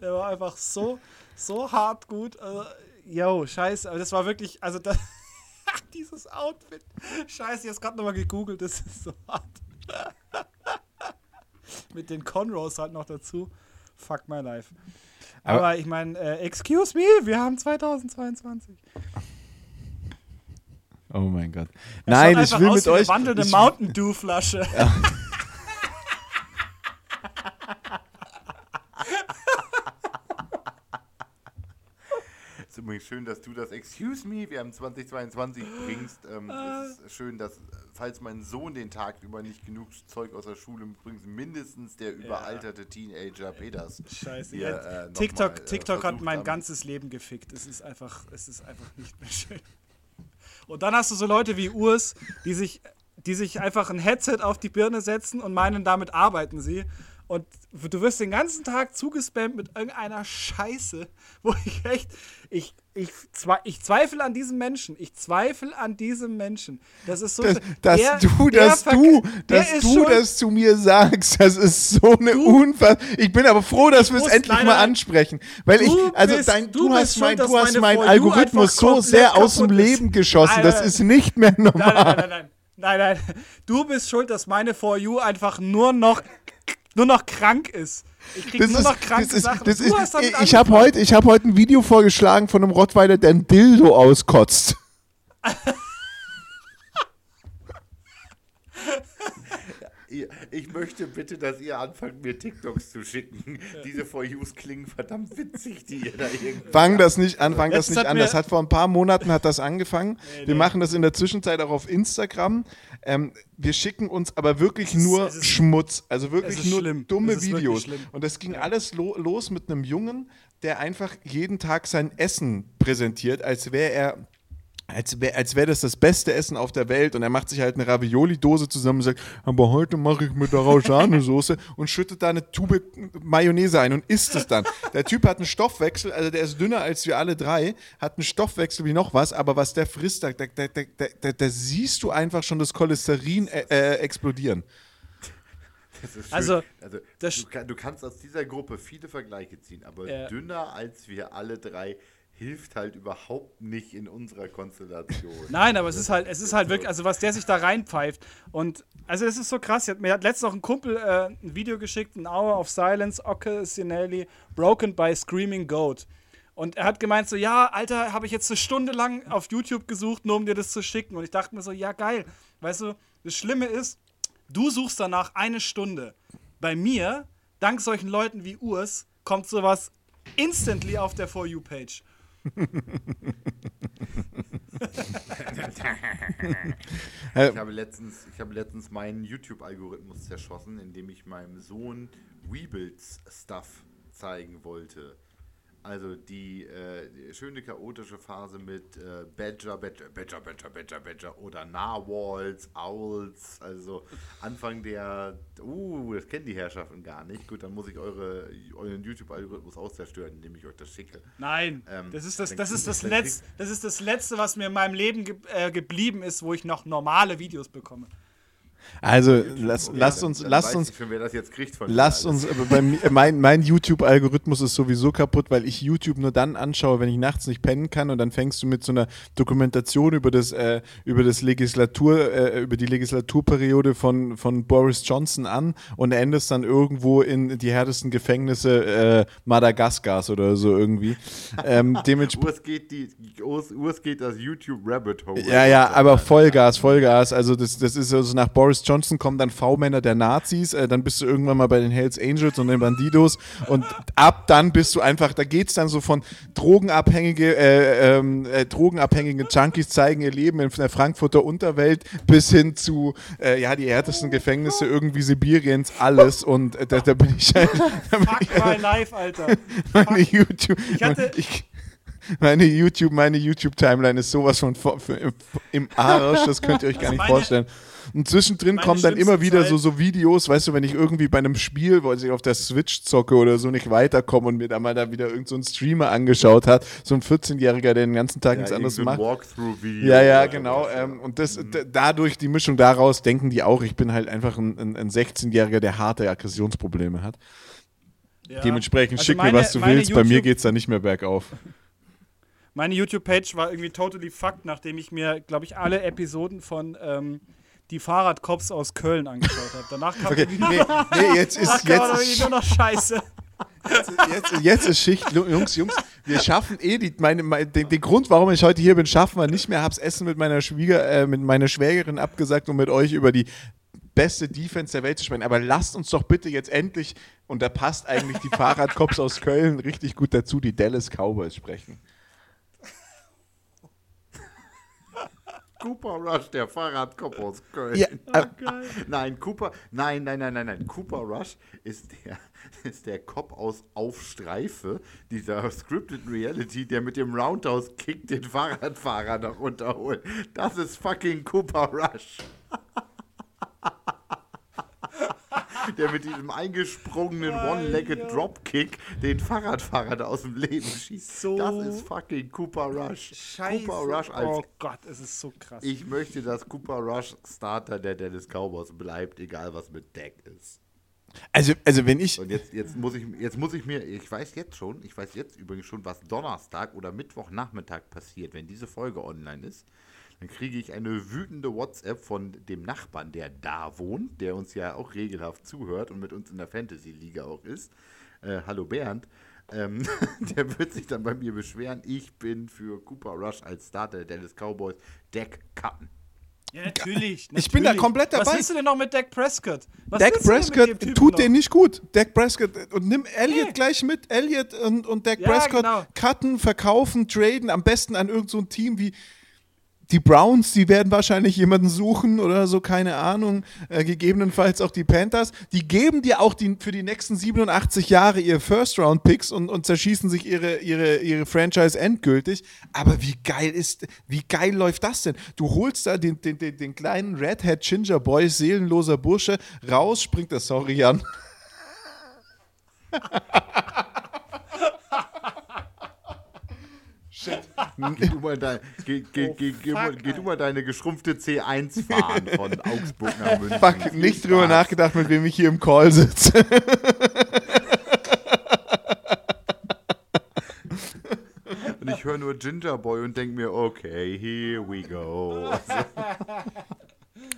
der war einfach so, so hart gut. Also, yo, scheiße, aber das war wirklich, also das, dieses Outfit. Scheiße, ich hab's gerade nochmal gegoogelt, das ist so hart. Mit den Conros halt noch dazu. Fuck my life. Aber, Aber- ich meine, äh, excuse me, wir haben 2022. Oh mein Gott. Er Nein, ich will mit wie eine euch. wandelnde Mountain Dew Flasche. es übrigens schön, dass du das Excuse me, wir haben 2022 bringst. Ähm, es ist schön, dass, falls mein Sohn den Tag über nicht genug Zeug aus der Schule bringt, mindestens der überalterte Teenager Peters. Scheiße. hier, ja, äh, TikTok, mal, äh, TikTok hat mein haben. ganzes Leben gefickt. Es ist einfach, es ist einfach nicht mehr schön. Und dann hast du so Leute wie Urs, die sich, die sich einfach ein Headset auf die Birne setzen und meinen, damit arbeiten sie. Und du wirst den ganzen Tag zugespammt mit irgendeiner Scheiße, wo ich echt, ich, ich, ich zweifle an diesem Menschen. Ich zweifle an diesem Menschen. Das ist so. dass, dass der- du, der dass du, dass du schon- das zu mir sagst, das ist so eine Unfass. Ich bin aber froh, dass wir es endlich mal ansprechen, weil ich, Du also bist- dein, du hast schuld, mein, du hast meinen Algorithmus so sehr aus dem. Leben geschossen, das ist nicht mehr normal. nein, nein, nein, nein, nein, nein. Du bist schuld, dass meine For You einfach nur noch, nur noch krank ist. Ich krieg Das nur ist, noch kranke ist, Sachen. ist, ich habe heute, ich hab heute ein Video vorgeschlagen von einem Rottweiler, der ein Dildo auskotzt. Ich möchte bitte, dass ihr anfangt, mir TikToks zu schicken. Diese For Yous klingen verdammt witzig, die ihr da irgendwie. Fang das nicht an, fang das Das nicht an. Das hat vor ein paar Monaten hat das angefangen. Wir machen das in der Zwischenzeit auch auf Instagram. Ähm, wir schicken uns aber wirklich ist- nur ist- Schmutz, also wirklich nur schlimm. dumme Videos. Und das ging alles lo los mit einem Jungen, der einfach jeden Tag sein Essen präsentiert, als wäre er als wäre als wär das das beste Essen auf der Welt und er macht sich halt eine Ravioli-Dose zusammen und sagt, aber heute mache ich mit der Rauschane-Soße und schüttet da eine Tube Mayonnaise ein und isst es dann. Der Typ hat einen Stoffwechsel, also der ist dünner als wir alle drei, hat einen Stoffwechsel wie noch was, aber was der frisst, da, da, da, da, da, da siehst du einfach schon das Cholesterin äh, äh, explodieren. Das ist schön. Also, also das- du, kann, du kannst aus dieser Gruppe viele Vergleiche ziehen, aber Ja. dünner als wir alle drei hilft halt überhaupt nicht in unserer Konstellation. Nein, aber es ist halt, es ist halt wirklich, also was der sich da reinpfeift. Und also es ist so krass. Mir hat letztens noch ein Kumpel äh, ein Video geschickt, ein Hour of Silence, Occasionally Broken by Screaming Goat. Und er hat gemeint so, ja, Alter, habe ich jetzt eine Stunde lang auf YouTube gesucht, nur um dir das zu schicken. Und ich dachte mir so, ja, geil. Weißt du, das Schlimme ist, du suchst danach eine Stunde. Bei mir, dank solchen Leuten wie Urs, kommt sowas instantly auf der For You-Page. Ich habe letztens, letztens meinen YouTube-Algorithmus zerschossen, indem ich meinem Sohn Rebuilds-Stuff zeigen wollte. Also die, äh, die schöne chaotische Phase mit äh, Badger, Badger, Badger, Badger, Badger, Badger oder Narwhals, Owls. Also Anfang der, uh, das kennen die Herrschaften gar nicht. Gut, dann muss ich eure, euren YouTube-Algorithmus auch zerstören, indem ich euch das schicke. Nein, Ähm, das, ist das, das, ist das, Letz, das ist das Letzte, was mir in meinem Leben ge äh, geblieben ist, wo ich noch normale Videos bekomme. Also lass, Okay, lasst uns, lasst weiß uns, schon, wer das jetzt kriegt von mir Lasst uns, bei mir, mein, mein YouTube-Algorithmus ist sowieso kaputt, weil ich YouTube nur dann anschaue, wenn ich nachts nicht pennen kann und dann fängst du mit so einer Dokumentation über das, äh, über das Legislatur, äh, über die Legislaturperiode von, von Boris Johnson an und endest dann irgendwo in die härtesten Gefängnisse äh, Madagaskars oder so irgendwie. Ähm, dementsprechend. Urs geht, die, Urs, Urs geht das YouTube Rabbit Hole. Ja, ja, aber Vollgas, Vollgas. Also das, das ist also nach Boris Johnson kommen dann V-Männer der Nazis, äh, dann bist du irgendwann mal bei den Hells Angels und den Bandidos und ab dann bist du einfach, da geht's dann so von drogenabhängige, äh, ähm, äh, drogenabhängige Junkies zeigen ihr Leben in der Frankfurter Unterwelt bis hin zu, äh, ja, die härtesten Gefängnisse irgendwie Sibiriens, alles und äh, da, da bin ich halt, da bin ich Fuck my life, Alter. meine YouTube. Ich hatte- ich, meine YouTube, meine YouTube-Timeline ist sowas von im- Arsch, das könnt ihr euch gar nicht vorstellen. Und zwischendrin meine kommen dann immer wieder so, Zeit- so Videos, weißt du, wenn ich irgendwie bei einem Spiel, wo ich auf der Switch zocke oder so nicht weiterkomme und mir da mal da wieder irgend so ein Streamer angeschaut hat, so ein 14-Jähriger, der den ganzen Tag ja, nichts anderes macht. Walkthrough-Video. Ja, ja, genau. Ähm, und das, d- dadurch, die Mischung daraus, denken die auch, ich bin halt einfach ein, ein, ein 16-Jähriger, der harte Aggressionsprobleme hat. Ja. Dementsprechend Also schick meine- mir, was du willst. Bei mir YouTube- geht's da nicht mehr bergauf. Meine YouTube-Page war irgendwie totally fucked, nachdem ich mir, glaube ich, alle Episoden von ähm, Die Fahrradcops aus Köln angeschaut habe. Danach kam Okay, nee, nee, jetzt ist, jetzt, irgendwie nur noch Scheiße. jetzt, jetzt ist Schicht. Jungs, Jungs, wir schaffen eh die, meine, meine, den, den Grund, warum ich heute hier bin, schaffen wir nicht mehr. Hab's Essen mit meiner Schwieger, äh, mit meiner Schwägerin abgesagt, um mit euch über die beste Defense der Welt zu sprechen. Aber lasst uns doch bitte jetzt endlich, und da passt eigentlich die Fahrradcops aus Köln richtig gut dazu, die Dallas Cowboys sprechen. Cooper Rush, der Fahrradkopf aus Köln. Ja, äh, Nein, Cooper, nein, nein, nein, nein, nein. Cooper Rush ist der, ist der Cop aus Auf Streife, dieser Scripted Reality, der mit dem Roundhouse Kick den Fahrradfahrer noch runterholt. Das ist fucking Cooper Rush. Der mit diesem eingesprungenen One-Legged Dropkick den Fahrradfahrer da aus dem Leben schießt. So das ist fucking Cooper Rush. Cooper Rush als Oh Gott, es ist so krass. ich möchte, dass Cooper Rush Starter der Dallas Cowboys bleibt, egal was mit Dak ist. also, also wenn ich. Und jetzt, jetzt, muss ich, jetzt muss ich mir, ich weiß jetzt schon, ich weiß jetzt übrigens schon, was Donnerstag oder Mittwochnachmittag passiert, wenn diese Folge online ist. Dann kriege ich eine wütende WhatsApp von dem Nachbarn, der da wohnt, der uns ja auch regelhaft zuhört und mit uns in der Fantasy-Liga auch ist. Äh, hallo Bernd. Ähm, der wird sich dann bei mir beschweren, ich bin für Cooper Rush als Starter der Dallas Cowboys Deck cutten. Ja, natürlich. Ich bin da natürlich. komplett dabei. Was willst du denn noch mit Dak Prescott? Was Dak Prescott tut noch? den nicht gut. Dak Prescott und nimm Elliott Nee. gleich mit. Elliott und, und Dak Ja, Prescott genau. cutten, verkaufen, traden, am besten an irgendein so ein Team wie die Browns, die werden wahrscheinlich jemanden suchen oder so, keine Ahnung. Äh, gegebenenfalls auch die Panthers. Die geben dir auch die, für die nächsten 87 Jahre ihre First-Round-Picks und, und zerschießen sich ihre, ihre, ihre Franchise endgültig. Aber wie geil ist, wie geil läuft das denn? Du holst da den, den, den, den kleinen Redhead Ginger Boy, seelenloser Bursche, raus, springt der Sorry Jan. Geh du mal, dein, geh, geh, Oh, geh, mal, fuck, geh du mal deine geschrumpfte C1 fahren von Augsburg nach München. Fuck, nicht drüber Spaß. nachgedacht, mit wem ich hier im Call sitze. Und ich höre nur Ginger Boy und denke mir, okay, here we go.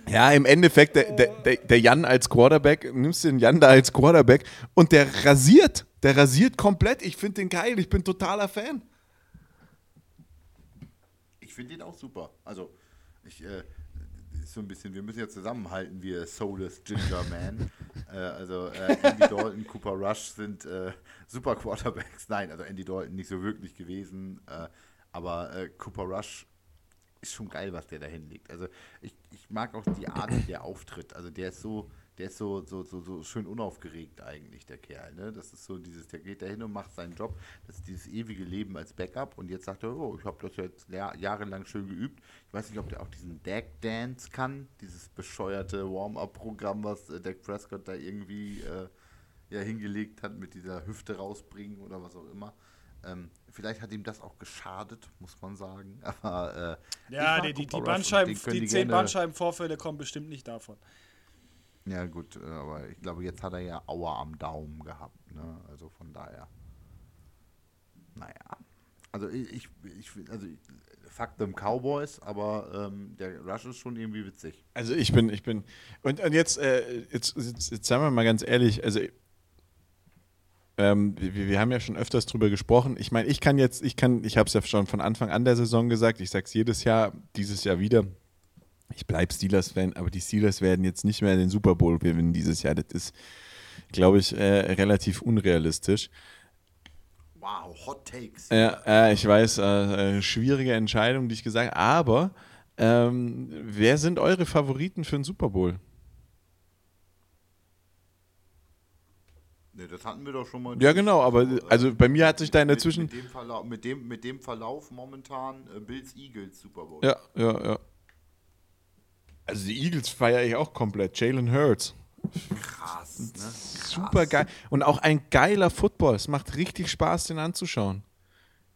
Ja, im Endeffekt, der, der, der- Jan als Quarterback, nimmst den Jan da als Quarterback und der rasiert. Der rasiert komplett. Ich finde den geil. Ich bin totaler Fan. Ich finde ihn auch super. Also, ich, äh, ist so ein bisschen, wir müssen ja zusammenhalten, wir Soulless Ginger Man. äh, also, äh, Andy Dalton, Cooper Rush sind äh, super Quarterbacks. Nein, also Andy Dalton nicht so wirklich gewesen. Äh, aber äh, Cooper Rush ist schon geil, was der da hinlegt. Also, ich, ich mag auch die Art, wie der auftritt. Also, der ist so. Der ist so, so, so, so schön unaufgeregt eigentlich, der Kerl. Ne? Das ist so dieses, der geht da hin und macht seinen Job. Das ist dieses ewige Leben als Backup. Und jetzt sagt er, oh, ich habe das jetzt jahr- jahrelang schön geübt. Ich weiß nicht, ob der auch diesen Dak Dance kann, dieses bescheuerte Warm-up-Programm, was äh, Dak Prescott da irgendwie äh, ja, hingelegt hat mit dieser Hüfte rausbringen oder was auch immer. Ähm, vielleicht hat ihm das auch geschadet, muss man sagen. Aber äh, Ja, die, die, die Bandscheiben, können die zehn Bandscheibenvorfälle kommen bestimmt nicht davon. Ja, gut, äh, aber ich glaube, jetzt hat er ja Aua am Daumen gehabt. Ne? Also von daher. Naja. Also ich, ich, also ich, fuck them Cowboys, aber ähm, der Rush ist schon irgendwie witzig. Also ich bin, ich bin. Und, und jetzt, äh, jetzt, jetzt, jetzt sagen wir mal ganz ehrlich, also ähm, wir, wir haben ja schon öfters drüber gesprochen. Ich meine, ich kann jetzt, ich kann, ich habe es ja schon von Anfang an der Saison gesagt, ich sage es jedes Jahr, dieses Jahr wieder. Ich bleibe Steelers-Fan, aber die Steelers werden jetzt nicht mehr den Super Bowl gewinnen dieses Jahr. Das ist, glaube ich, äh, relativ unrealistisch. Wow, Hot Takes. Ja, äh, ich weiß, äh, äh, schwierige Entscheidung, die ich gesagt habe. Aber ähm, wer sind eure Favoriten für den Super Bowl? Ne, das hatten wir doch schon mal. Ja, genau, aber äh, also bei mir hat sich da in der mit, Zwischen. mit, dem Verlauf, mit, dem, mit dem Verlauf momentan äh, Bills Eagles Super Bowl. Ja, ja, ja. Also die Eagles feiere ich auch komplett. Jalen Hurts. Krass, ne? Krass. Super geil. Und auch ein geiler Football. Es macht richtig Spaß, den anzuschauen.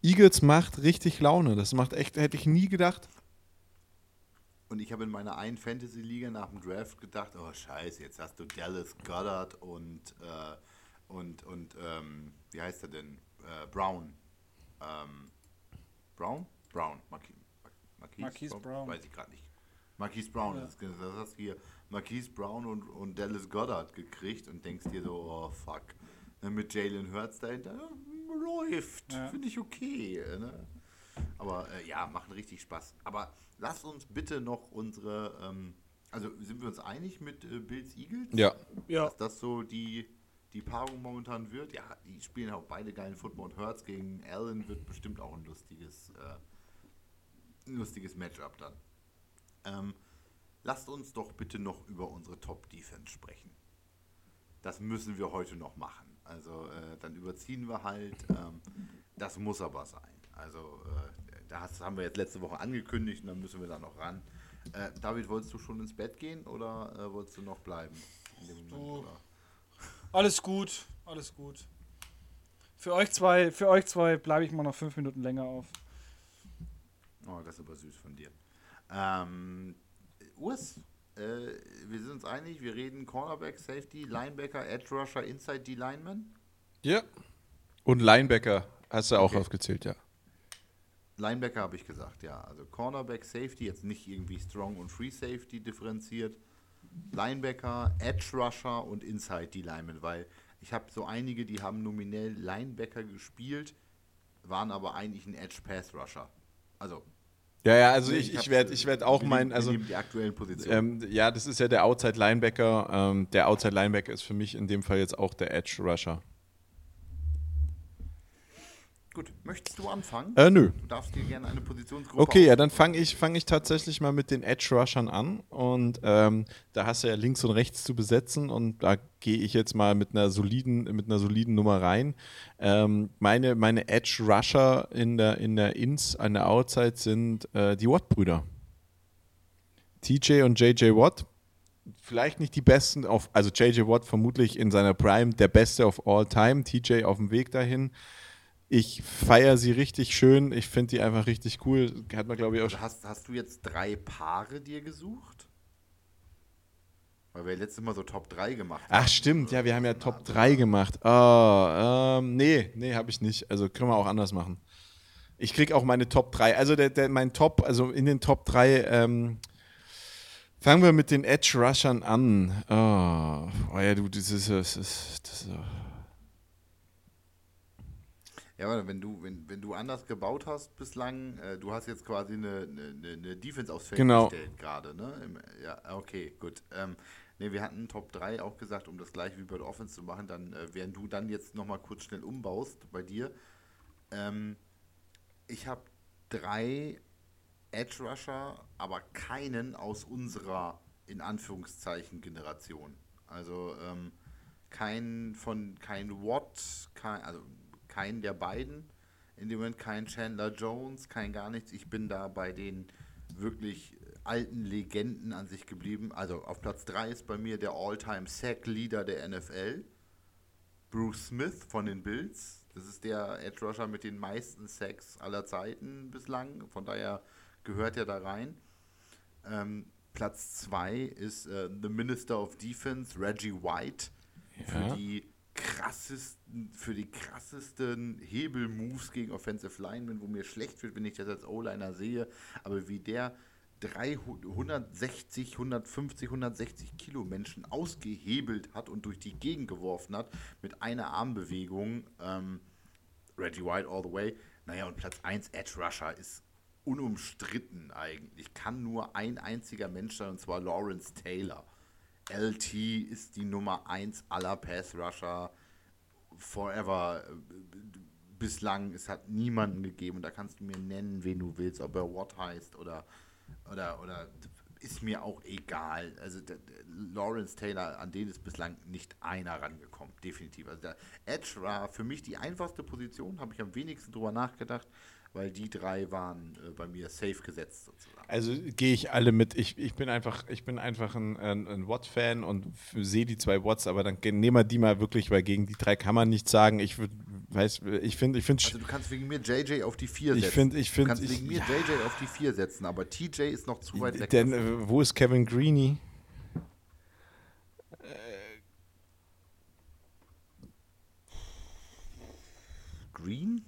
Eagles macht richtig Laune. Das macht echt, hätte ich nie gedacht. Und ich habe in meiner einen Fantasy-Liga nach dem Draft gedacht, oh scheiße, jetzt hast du Dallas Goddard und, äh, und, und ähm, wie heißt er denn? Äh, Brown. Ähm, Brown? Brown. Marquise, Marquise, Marquise Brown. Weiß ich gerade nicht. Marquise Brown. Das, das hast du hier Marquise Brown und, und Dallas Goddard gekriegt und denkst dir so, oh fuck. Ne, mit Jalen Hurts dahinter, ja, läuft. Ja. Finde ich okay. Ne? Aber äh, ja, machen richtig Spaß. Aber lasst uns bitte noch unsere, ähm, also sind wir uns einig mit äh, Bills Eagles? Ja. Ja. Dass das so die, die Paarung momentan wird? Ja, die spielen auch beide geilen Football und Hurts gegen Allen wird bestimmt auch ein lustiges, äh, ein lustiges Matchup dann. Ähm, lasst uns doch bitte noch über unsere Top-Defense sprechen. Das müssen wir heute noch machen. Also äh, dann überziehen wir halt. Ähm, das muss aber sein. Also äh, das haben wir jetzt letzte Woche angekündigt und dann müssen wir da noch ran. Äh, David, wolltest du schon ins Bett gehen oder äh, wolltest du noch bleiben? Moment, oder? Alles gut, alles gut. Für euch zwei, für euch zwei bleibe ich mal noch fünf Minuten länger auf. Oh, das ist aber süß von dir. Ähm, Urs, äh, wir sind uns einig, wir reden Cornerback, Safety, Linebacker, Edge Rusher, Inside D Lineman. Ja. Und Linebacker hast du auch Okay. aufgezählt, ja. Linebacker habe ich gesagt, ja. Also Cornerback, Safety, jetzt nicht irgendwie Strong und Free Safety differenziert. Linebacker, Edge Rusher und Inside D Lineman, weil ich habe so einige, die haben nominell Linebacker gespielt, waren aber eigentlich ein Edge Pass Rusher. Also Ja, ja, also ich, ich werde ich werd auch wir mein, nehmen- also die aktuellen Positionen. ähm, ja, das ist ja der Outside Linebacker. Ähm, der Outside Linebacker ist für mich in dem Fall jetzt auch der Edge Rusher. Gut, möchtest du anfangen? Äh, nö. Du darfst dir gerne eine Positionsgruppe Okay, ja, aus- dann fange ich, fang ich tatsächlich mal mit den Edge Rushern an. Und ähm, da hast du ja links und rechts zu besetzen. Und da gehe ich jetzt mal mit einer soliden, mit einer soliden Nummer rein. Ähm, meine, meine Edge Rusher in der, in der Ins, an der Outside sind äh, die Watt-Brüder. TJ und JJ Watt. Vielleicht nicht die besten auf, also JJ Watt vermutlich in seiner Prime der beste of all time. TJ auf dem Weg dahin. Ich feiere sie richtig schön. Ich finde die einfach richtig cool. Hat man, glaube ich, auch Also hast, hast du jetzt drei Paare dir gesucht? Weil wir letztes Mal so Top 3 gemacht haben. Ach, stimmt. Ja, wir haben ja Top 3 gemacht. Ah, ähm, nee, nee, habe ich nicht. Also können wir auch anders machen. Ich krieg auch meine Top 3. Also der, der, mein Top, also in den Top 3, ähm, fangen wir mit den Edge Rushern an. Oh, oh ja, du, das ist, das ist, das ist Ja, aber wenn du, wenn, wenn du anders gebaut hast bislang, äh, du hast jetzt quasi eine, eine, eine Defense aufs Feld Genau. gestellt gerade, ne? Im, ja, okay, gut. Ähm, ne, wir hatten Top 3 auch gesagt, um das gleiche wie bei der Offense zu machen, dann, äh, während du dann jetzt nochmal kurz schnell umbaust bei dir. Ähm, ich habe drei Edge Rusher, aber keinen aus unserer, in Anführungszeichen, Generation. Also, ähm, kein von, kein Watt, kein, also keinen der beiden. In dem Moment kein Chandler Jones, kein gar nichts. Ich bin da bei den wirklich alten Legenden an sich geblieben. Also auf Platz 3 ist bei mir der All-Time Sack-Leader der NFL. Bruce Smith von den Bills. Das ist der Edge Rusher mit den meisten Sacks aller Zeiten bislang. Von daher gehört er da rein. Ähm, Platz 2 ist äh, The Minister of Defense, Reggie White. Ja. Für die krassesten, für die krassesten Hebelmoves gegen Offensive Linemen, wo mir schlecht wird, wenn ich das als O-Liner sehe. Aber wie der 300, 160, 150, 160 Kilo Menschen ausgehebelt hat und durch die Gegend geworfen hat mit einer Armbewegung. Ähm, Reggie White all the way. Naja, und Platz 1 Edge Rusher ist unumstritten eigentlich. Kann nur ein einziger Mensch sein, und zwar Lawrence Taylor. LT ist die Nummer 1 aller Pass Rusher forever. Bislang, es hat niemanden gegeben, da kannst du mir nennen, wen du willst, ob er Watt heißt oder, oder, oder ist mir auch egal. Also der, der Lawrence Taylor, an den ist bislang nicht einer rangekommen, definitiv. Also der Edge war für mich die einfachste Position, habe ich am wenigsten drüber nachgedacht, weil die drei waren äh, bei mir safe gesetzt sozusagen. Also gehe ich alle mit. Ich, ich bin einfach, ich bin einfach ein, ein, ein Watt-Fan und sehe die zwei Watts, aber dann nehmen wir die mal wirklich, weil gegen die drei kann man nichts sagen. Ich würd, weiß, ich finde, ich finde, Also du kannst wegen mir JJ auf die 4 Ich setzen. find- ich find- du kannst ich- wegen mir ja. JJ auf die 4 setzen, aber TJ ist noch zu weit weg. denn äh, wo ist Kevin Greeny? Green?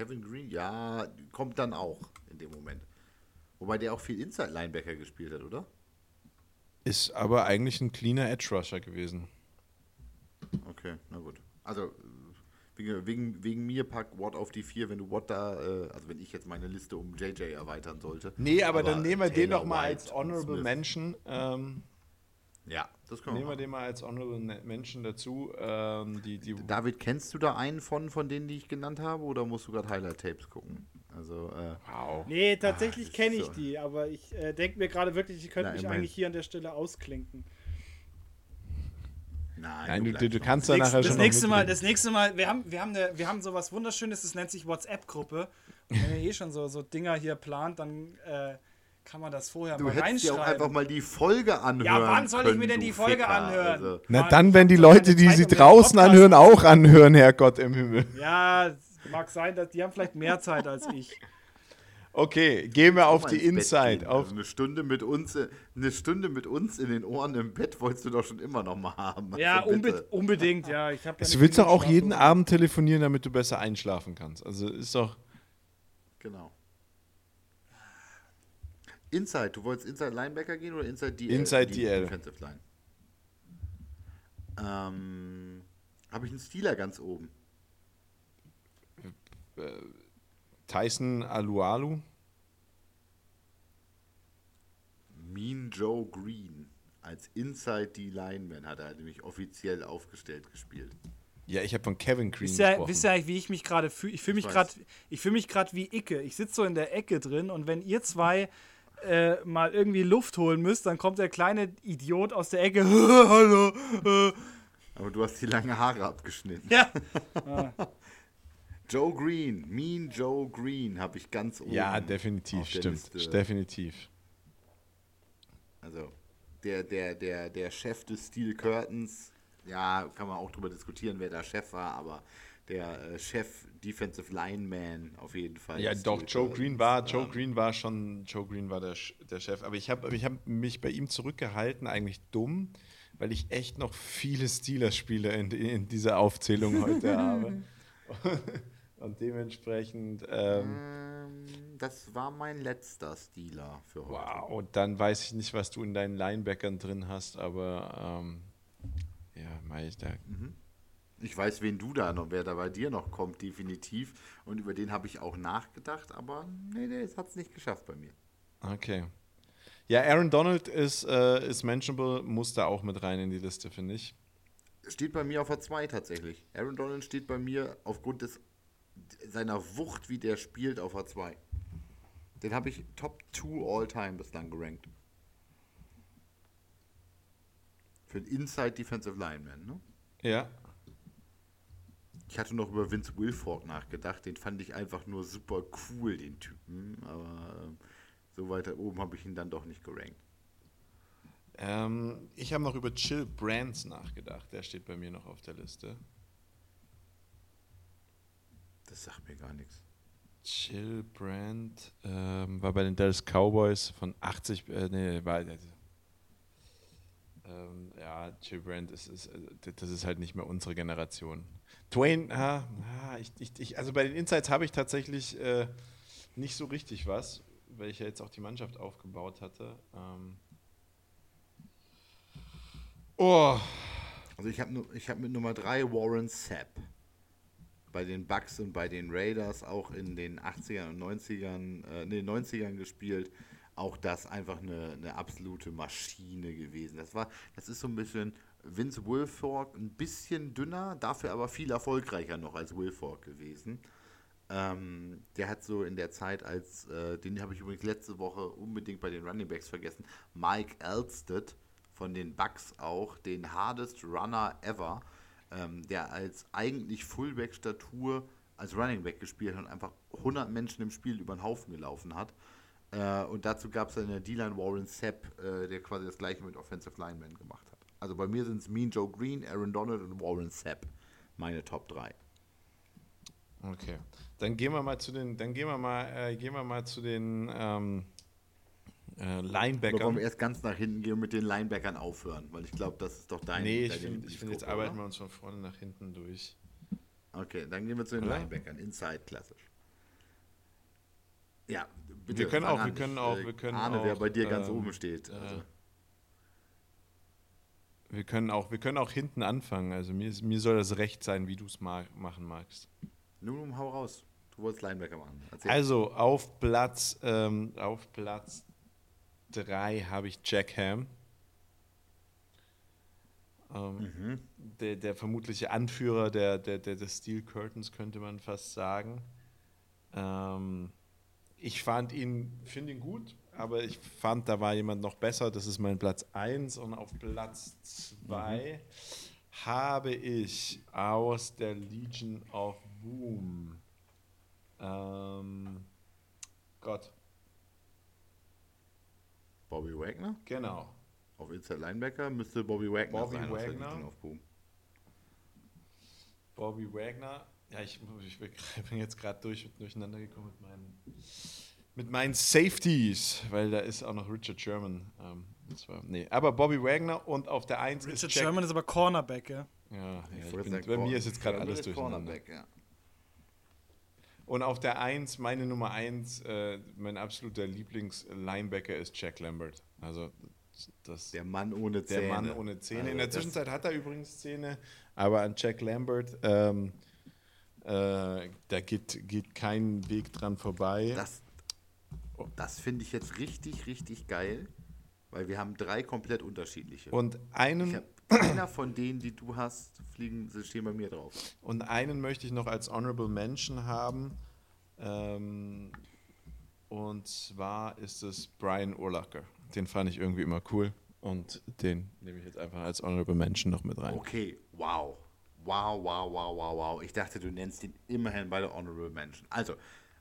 Kevin Green? Ja, kommt dann auch in dem Moment. Wobei der auch viel Inside Linebacker gespielt hat, oder? Ist aber eigentlich ein cleaner Edge Rusher gewesen. Okay, na gut. Also wegen, wegen, mir pack Watt auf die 4, wenn du Watt da, äh, also wenn ich jetzt meine Liste um JJ erweitern sollte. Nee, aber, dann nehmen wir den Taylor doch mal White als Honorable. Mention. Ähm, Ja, das können wir nehmen wir den mal als Honorable Mention dazu. Ähm, die, die, David, kennst du da einen von, von denen, die ich genannt habe, oder musst du gerade Highlight-Tapes gucken? Also, äh, wow. Nee, tatsächlich das kenne ich so. die, aber ich äh, denke mir gerade wirklich, ich könnte mich eigentlich hier an der Stelle ausklinken. nein, Nein, du, du, du kannst da nachher das schon noch nächste Mal, das nächste Mal, wir haben, wir haben, eine, wir haben sowas Wunderschönes, das nennt sich WhatsApp-Gruppe. Und wenn ihr eh schon so, so Dinger hier plant, dann äh, kann man das vorher Du mal hättest dir auch reinschreiben. einfach mal die Folge anhören Ja, wann soll ich können, mir denn du die Folge Ficker. anhören? Also, Na Mann, dann, ich wenn die Leute, die sie draußen anhören, auch anhören, Herrgott im Himmel. Ja, mag sein, dass die haben vielleicht mehr Zeit als ich. Okay, gehen wir auf die Inside. Auf, Also eine Stunde mit uns, eine Stunde mit uns in den Ohren im Bett wolltest du doch schon immer noch mal haben. Ja, Also unbe bitte. unbedingt, ja. Ich ja du nicht willst doch auch jeden. Abend telefonieren, damit du besser einschlafen kannst. Also ist doch. Genau. Inside, du wolltest Inside Linebacker gehen oder Inside DL? Inside Die DL. Defensive Line. Ähm, Habe ich einen Stealer ganz oben. Tyson Alualu. Mean Joe Green als Inside D-Lineman hat er nämlich offiziell aufgestellt gespielt. Ja, ich habe von Kevin Green Wisst ihr, gesprochen. wisst ihr eigentlich, wie ich mich gerade fühle? Ich fühle mich Ich gerade fühl mich wie Icke. Ich sitze so in der Ecke drin und wenn ihr zwei äh, mal irgendwie Luft holen müsst, dann kommt der kleine Idiot aus der Ecke. Hallo. äh. Aber du hast die lange Haare abgeschnitten. Ja. Joe Green, Mean Joe Green habe ich ganz oben. ja, auf definitiv, der stimmt. Liste. Definitiv. Also der, der, der, der Chef des Steel Curtains, ja, kann man auch drüber diskutieren, wer da Chef war, aber der äh, Chef Defensive Lineman auf jeden Fall. Ja, doch, Joe. Green war, Joe Green war schon, Joe Green war der, der Chef. Aber ich habe ich hab mich bei ihm zurückgehalten, eigentlich dumm, weil ich echt noch viele Steelers-Spiele in, in dieser Aufzählung heute habe. Und dementsprechend, ähm, ähm, das war mein letzter Stealer für heute. wow, dann weiß ich nicht, was du in deinen Linebackern drin hast, aber ähm, ja, ich da. Ich weiß, wen du da noch, wer da bei dir noch kommt, definitiv. Und über den habe ich auch nachgedacht, aber nee, nee, das hat es nicht geschafft bei mir. Okay. Ja, Aaron Donald ist, äh, ist mentionable, muss da auch mit rein in die Liste, finde ich. Steht bei mir auf der 2 tatsächlich. Aaron Donald steht bei mir aufgrund des, seiner Wucht, wie der spielt, auf der 2. Den habe ich Top 2 All-Time bislang gerankt. Für einen Inside Defensive Lineman, ne? Ja. Ich hatte noch über Vince Wilfork nachgedacht. Den fand ich einfach nur super cool, den Typen. Aber ähm, so weiter oben habe ich ihn dann doch nicht gerankt. Ähm, ich habe noch über Chill Brands nachgedacht. Der steht bei mir noch auf der Liste. Das sagt mir gar nichts. Chill Brand ähm, war bei den Dallas Cowboys von 80, äh, nee, war, äh, ähm, ja, Chill Brand ist, ist, äh, das ist halt nicht mehr unsere Generation. Dwayne, ah, ah, ich, ich, ich, also bei den Insights habe ich tatsächlich äh, nicht so richtig was, weil ich ja jetzt auch die Mannschaft aufgebaut hatte. Ähm, oh, Also ich habe hab mit Nummer 3 Warren Sapp. Bei den Bucks und bei den Raiders auch in den 80ern und 90ern, äh, in den 90ern gespielt. Auch das einfach eine, eine absolute Maschine gewesen. Das war, das ist so ein bisschen Vince Wilfork, ein bisschen dünner, dafür aber viel erfolgreicher noch als Wilfork gewesen. Ähm, der hat so in der Zeit als, äh, den habe ich übrigens letzte Woche unbedingt bei den Running Backs vergessen, Mike Elstead von den Bucks auch, den hardest Runner ever, ähm, der als eigentlich Fullback-Statur als Running Back gespielt hat und einfach 100 Menschen im Spiel über den Haufen gelaufen hat. Äh, und dazu gab es dann der D-Line Warren Sapp, äh, der quasi das gleiche mit Offensive Lineman gemacht hat. Also bei mir sind es Mean Joe Green, Aaron Donald und Warren Sapp, meine Top 3. Okay, dann gehen wir mal zu den, dann gehen wir mal, äh, gehen wir mal zu den ähm, äh, Oder wollen Linebackern. wir erst ganz nach hinten gehen und mit den Linebackern aufhören? Weil ich glaube, das ist doch dein nee, ich deine finde, find, jetzt arbeiten wir uns von vorne nach hinten durch. Okay, dann gehen wir zu den Oder? Linebackern. Inside klassisch. Ja, bitte. Wir können auch- an. wir können auch- äh, wir können ahne, wer auch, bei dir ganz ähm, oben steht. äh, Also, Wir können auch, wir können auch hinten anfangen. Also mir, mir soll das recht sein, wie du es ma machen magst. nun hau raus. Du wolltest Linebacker machen. Erzähl. Also auf Platz, ähm, auf Platz 3 habe ich Jack Ham. Ähm, Mhm. der, der vermutliche Anführer der, der, der, des Steel Curtains, könnte man fast sagen. Ähm, ich fand ihn, finde ihn gut, aber ich fand, da war jemand noch besser. Das ist mein Platz 1 und auf Platz 2 habe ich aus der Legion of Boom. Ähm, Gott, Bobby Wagner? genau. Auf Inside Linebacker müsste Bobby Wagner Bobby sein. aus der Wagner? Legion of Boom. Bobby Wagner. Ja, ich, ich bin jetzt gerade durch, durcheinander gekommen mit meinen, mit meinen Safeties, weil da ist auch noch Richard Sherman. Ähm, war, nee, aber Bobby Wagner und auf der 1 ist Richard Jack. Sherman ist aber Cornerback, ja. Ja, ja ich bin, bei mir ist jetzt gerade alles durcheinander. Cornerback, ja. Und auf der 1, meine Nummer 1, äh, mein absoluter Lieblings-Linebacker ist Jack Lambert. Also das, Der Mann ohne Der Zähne. Mann ohne Zähne. Also In der Zwischenzeit hat er übrigens Zähne, aber an Jack Lambert, ähm, äh, da geht, geht kein Weg dran vorbei. Das, das finde ich jetzt richtig, richtig geil. Weil wir haben drei komplett unterschiedliche. Und einen, hab, keiner von denen, die du hast, fliegen, stehen bei mir drauf. und einen möchte ich noch als Honorable Mention haben. Ähm, und zwar ist es Brian Urlacher. Den fand ich irgendwie immer cool. Und den nehme ich jetzt einfach als Honorable Mention noch mit rein. Okay, wow. Wow, wow, wow, wow, wow. Ich dachte, du nennst ihn immerhin bei der Honorable Mention. Also,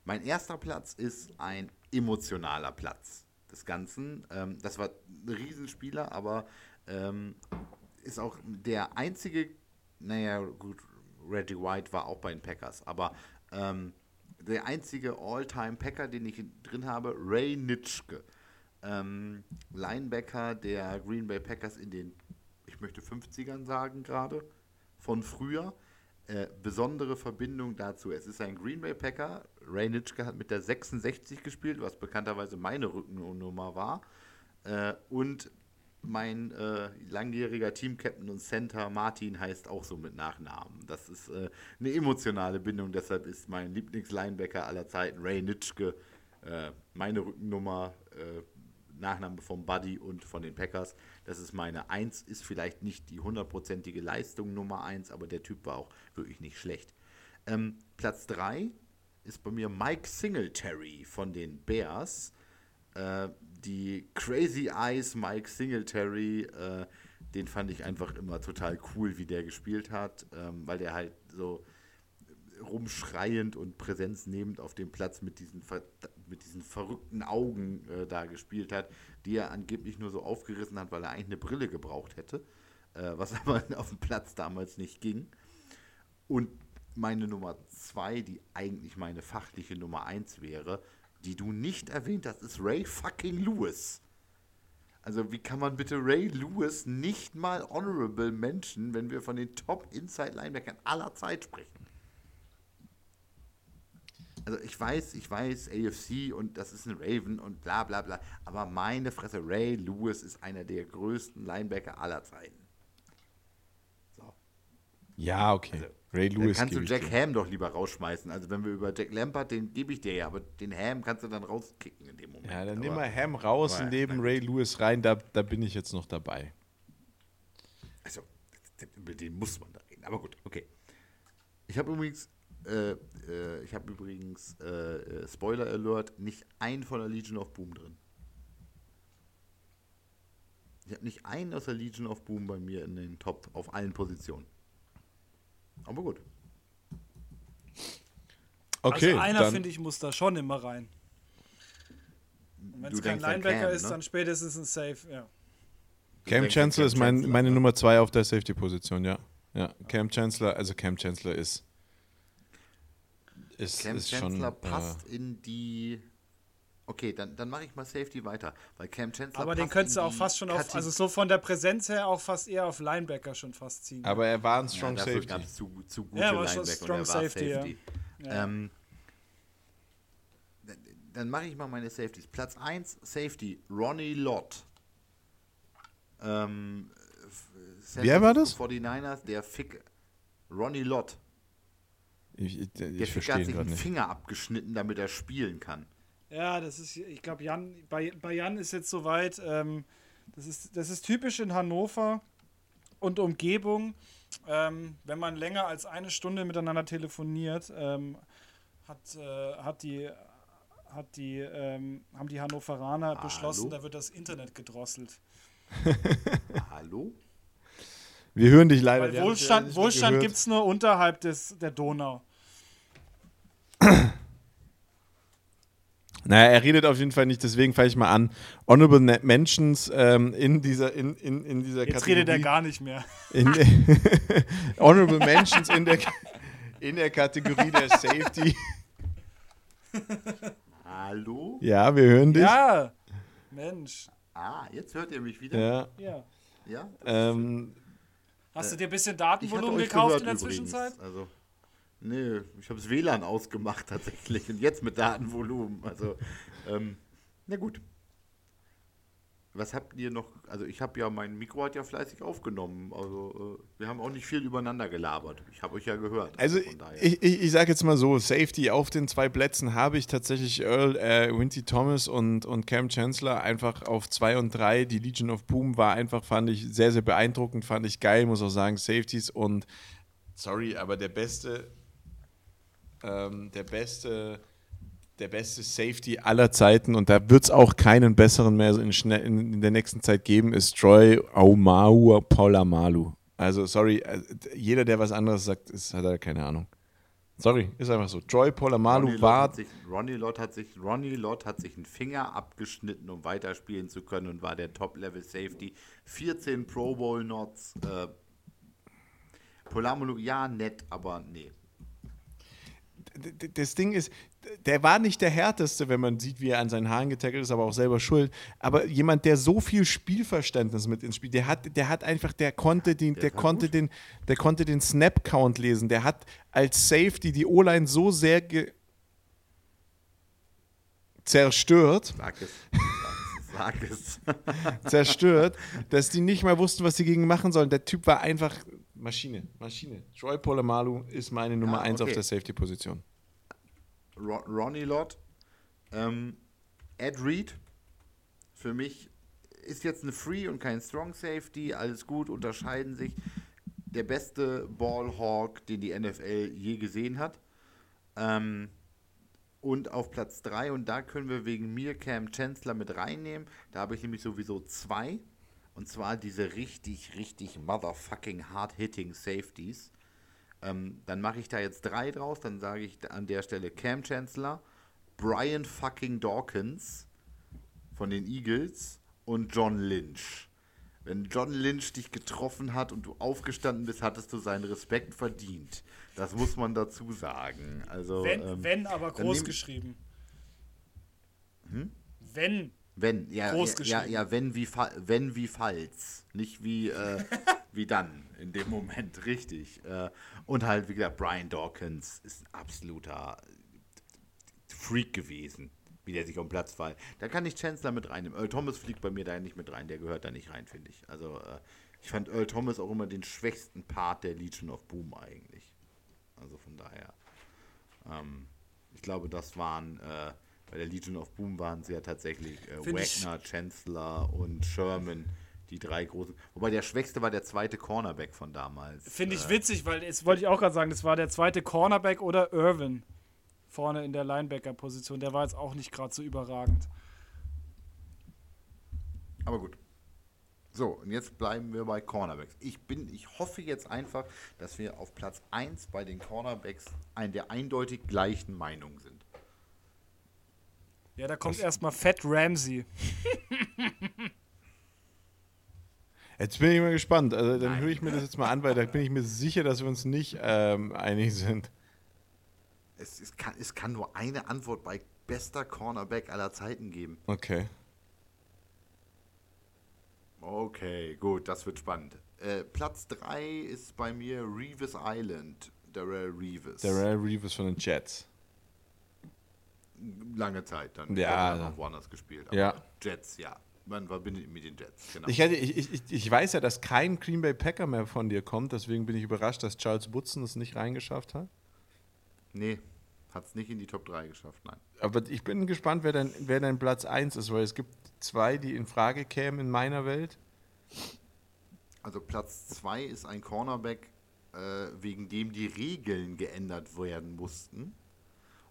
mein erster Platz ist ein emotionaler Platz des Ganzen. Ähm, das war ein Riesenspieler, aber ähm, ist auch der einzige, naja, gut, Reggie White war auch bei den Packers, aber ähm, der einzige All-Time-Packer, den ich drin habe, Ray Nitschke. Ähm, Linebacker der Green Bay Packers in den, ich möchte 50ern sagen gerade, von früher. Äh, besondere Verbindung dazu. Es ist ein Green Bay Packer. Ray Nitschke hat mit der 66 gespielt, was bekannterweise meine Rückennummer war. Äh, und mein äh, langjähriger Team-Captain und Center Martin heißt auch so mit Nachnamen. Das ist äh, eine emotionale Bindung, deshalb ist mein Lieblingslinebacker aller Zeiten Ray Nitschke äh, meine Rückennummer, äh, Nachname vom Buddy und von den Packers. Das ist meine 1, ist vielleicht nicht die hundertprozentige Leistung Nummer 1, aber der Typ war auch wirklich nicht schlecht. Ähm, Platz 3 ist bei mir Mike Singletary von den Bears. Äh, die Crazy Eyes Mike Singletary, äh, den fand ich einfach immer total cool, wie der gespielt hat, ähm, weil der halt so rumschreiend und präsenznehmend auf dem Platz mit diesen, mit diesen verrückten Augen äh, da gespielt hat, die er angeblich nur so aufgerissen hat, weil er eigentlich eine Brille gebraucht hätte, äh, was aber auf dem Platz damals nicht ging. Und meine Nummer zwei, die eigentlich meine fachliche Nummer eins wäre, die du nicht erwähnt hast, ist Ray fucking Lewis. Also wie kann man bitte Ray Lewis nicht mal honorable mention, wenn wir von den Top Inside Linebackern aller Zeit sprechen? Also ich weiß, ich weiß, AFC und das ist ein Raven und bla bla bla, aber meine Fresse, Ray Lewis ist einer der größten Linebacker aller Zeiten. So. Ja, okay. Ray Dann Lewis. kannst du Jack. Ham doch lieber rausschmeißen. Also wenn wir über Jack Lampard, den gebe ich dir ja, aber den Ham kannst du dann rauskicken in dem Moment. Ja, dann aber, nimm mal Ham raus aber- und neben Ray Lewis rein. Da, da bin ich jetzt noch dabei. Also, über den muss man da reden. Aber gut, okay. Ich habe übrigens, äh, äh, ich habe übrigens, äh, äh, Spoiler Alert, nicht einen von der Legion of Boom drin. Ich habe nicht einen aus der Legion of Boom bei mir in den Top auf allen Positionen. Aber gut. Okay, also einer, finde ich, muss da schon immer rein. Wenn es kein Linebacker Cam, ist, ne? dann spätestens ein Safe, ja. Cam Chancellor ist mein, meine ne? Nummer zwei auf der Safety-Position, ja. Ja, Cam Chancellor, also Cam Chancellor ist, ist, Cam ist Chancellor schon, passt Äh, in die. Okay, dann, dann mache ich mal Safety weiter, weil Cam Chancellor Aber den könntest du auch fast schon auf, also so von der Präsenz her auch fast eher auf Linebacker schon fast ziehen. aber er war ein Ja, Strong dafür Safety. gab es zu, zu gute Ja, Linebacker Strong und er war Safety, ja. Safety. Ja. Ähm, dann- dann mache ich mal meine Safeties. Platz 1, Safety, Ronnie Lott. Ähm, Wer war das? 49ers, der Fick. Ronnie Lott. Ich, ich, Der ich Fick hat sich einen nicht. Finger abgeschnitten, damit er spielen kann. Ja, das ist, ich glaube, Jan, bei, bei Jan ist jetzt soweit, ähm, das, ist, das ist typisch in Hannover und Umgebung. Ähm, wenn man länger als eine Stunde miteinander telefoniert, ähm, hat, äh, hat die, hat die, ähm, haben die Hannoveraner Hallo? beschlossen, da wird das Internet gedrosselt. Hallo? Wir hören dich leider. Weil Wohlstand, nicht mehr Wohlstand gibt es nur unterhalb des, der Donau. Naja, er redet auf jeden Fall nicht, deswegen fange ich mal an. Honorable Ne- Mentions ähm, in dieser, in, in, in dieser Jetzt Kategorie. redet er gar nicht mehr. In, Honorable Mentions in der, in der Kategorie der Safety. Hallo? Ja, wir hören dich. Ja, Mensch. Ah, jetzt hört ihr mich wieder? Ja. Ja. Ja? Ähm, Hast du dir ein bisschen Datenvolumen gekauft in der übrigens. Zwischenzeit? Also, nee, ich habe das WLAN ausgemacht tatsächlich und jetzt mit Datenvolumen. Also, ähm, na gut. was habt ihr noch? Also ich habe ja, mein Mikro hat ja fleißig aufgenommen. Also äh, wir haben auch nicht viel übereinander gelabert. Ich habe euch ja gehört. Also ich, ich, ich sage jetzt mal so, Safety auf den zwei Plätzen habe ich tatsächlich Earl, äh, Winty Thomas und, und Cam Chancellor einfach auf zwei und drei. Die Legion of Boom war einfach, fand ich sehr, sehr beeindruckend, fand ich geil, muss auch sagen, Safeties und sorry, aber der beste, ähm, der beste der beste Safety aller Zeiten und da wird es auch keinen besseren mehr in, in, in, der nächsten Zeit geben, ist Troy Aumau Paulamalu. Also, sorry, äh, jeder, der was anderes sagt, ist, hat er keine Ahnung. Sorry, ist einfach so. Troy Polamalu Ronnie war. Sich, Ronnie, Lott hat sich, Ronnie Lott hat sich einen Finger abgeschnitten, um weiterspielen zu können und war der Top-Level-Safety. 14 Pro Bowl-Nots. Äh, Polamalu, ja, nett, aber nee das Ding ist, der war nicht der härteste, wenn man sieht, wie er an seinen Haaren getackelt ist, aber auch selber schuld. Aber jemand, der so viel Spielverständnis mit ins Spiel, der hat, der hat einfach, der konnte den, der, der konnte den, der konnte den Snap-Count lesen. Der hat als Safety die O-Line so sehr zerstört. Sag es. Sag es. zerstört, dass die nicht mal wussten, was sie gegen machen sollen. Der Typ war einfach Maschine, Maschine. Troy Polamalu ist meine Nummer 1 ja, okay. auf der Safety-Position. Ronnie Lott, ähm, Ed Reed, für mich ist jetzt eine Free und kein Strong Safety, alles gut, unterscheiden sich. Der beste Ballhawk, den die NFL je gesehen hat. Ähm, und auf Platz 3, und da können wir wegen mir Cam Chancellor mit reinnehmen. Da habe ich nämlich sowieso zwei. Und zwar diese richtig, richtig motherfucking hard-hitting Safeties. Ähm, dann mache ich da jetzt drei draus. Dann sage ich an der Stelle Cam Chancellor, Brian fucking Dawkins von den Eagles und John Lynch. Wenn John Lynch dich getroffen hat und du aufgestanden bist, hattest du seinen Respekt verdient. Das muss man dazu sagen. Also, wenn, ähm, wenn aber groß geschrieben. Hm? Wenn wenn, ja, ja, ja, wenn wie, wenn wie falls. Nicht wie, äh, wie dann in dem Moment, richtig. Äh, und halt, wie gesagt, Brian Dawkins ist ein absoluter Freak gewesen, wie der sich um Platz fall. Da kann ich Chancellor mit reinnehmen. Earl Thomas fliegt bei mir da nicht mit rein, der gehört da nicht rein, finde ich. Also, äh, ich fand Earl Thomas auch immer den schwächsten Part der Legion of Boom eigentlich. Also von daher. Ähm, ich glaube, das waren äh, bei der Legion of Boom waren sie ja tatsächlich äh, Wagner, Chancellor und Sherman, die drei großen. Wobei der schwächste war der zweite Cornerback von damals. Finde ich äh, witzig, weil das wollte ich auch gerade sagen, das war der zweite Cornerback oder Irvin vorne in der Linebacker-Position. Der war jetzt auch nicht gerade so überragend. Aber gut. So, und jetzt bleiben wir bei Cornerbacks. Ich bin, ich hoffe jetzt einfach, dass wir auf Platz 1 bei den Cornerbacks ein der eindeutig gleichen Meinung sind. Ja, da kommt erstmal Fat Ramsey. Jetzt bin ich mal gespannt. Also dann höre ich mir das jetzt mal an, weil da bin ich mir sicher, dass wir uns nicht ähm, einig sind. Es, es, kann, es kann nur eine Antwort bei bester Cornerback aller Zeiten geben. Okay. Okay, gut, das wird spannend. Äh, Platz 3 ist bei mir Reeves Island, Darrell Reeves. Darrell Reeves von den Jets lange Zeit dann. Ja. Noch woanders gespielt. ja. Jets, ja. Man verbindet mit den Jets. Genau. Ich, hätte, ich, ich, ich weiß ja, dass kein Green Bay Packer mehr von dir kommt, deswegen bin ich überrascht, dass Charles Woodson es nicht reingeschafft hat. Nee, hat es nicht in die Top 3 geschafft, nein. Aber ich bin gespannt, wer dein, wer dein Platz 1 ist, weil es gibt zwei, die in Frage kämen in meiner Welt. Also Platz 2 ist ein Cornerback, äh, wegen dem die Regeln geändert werden mussten.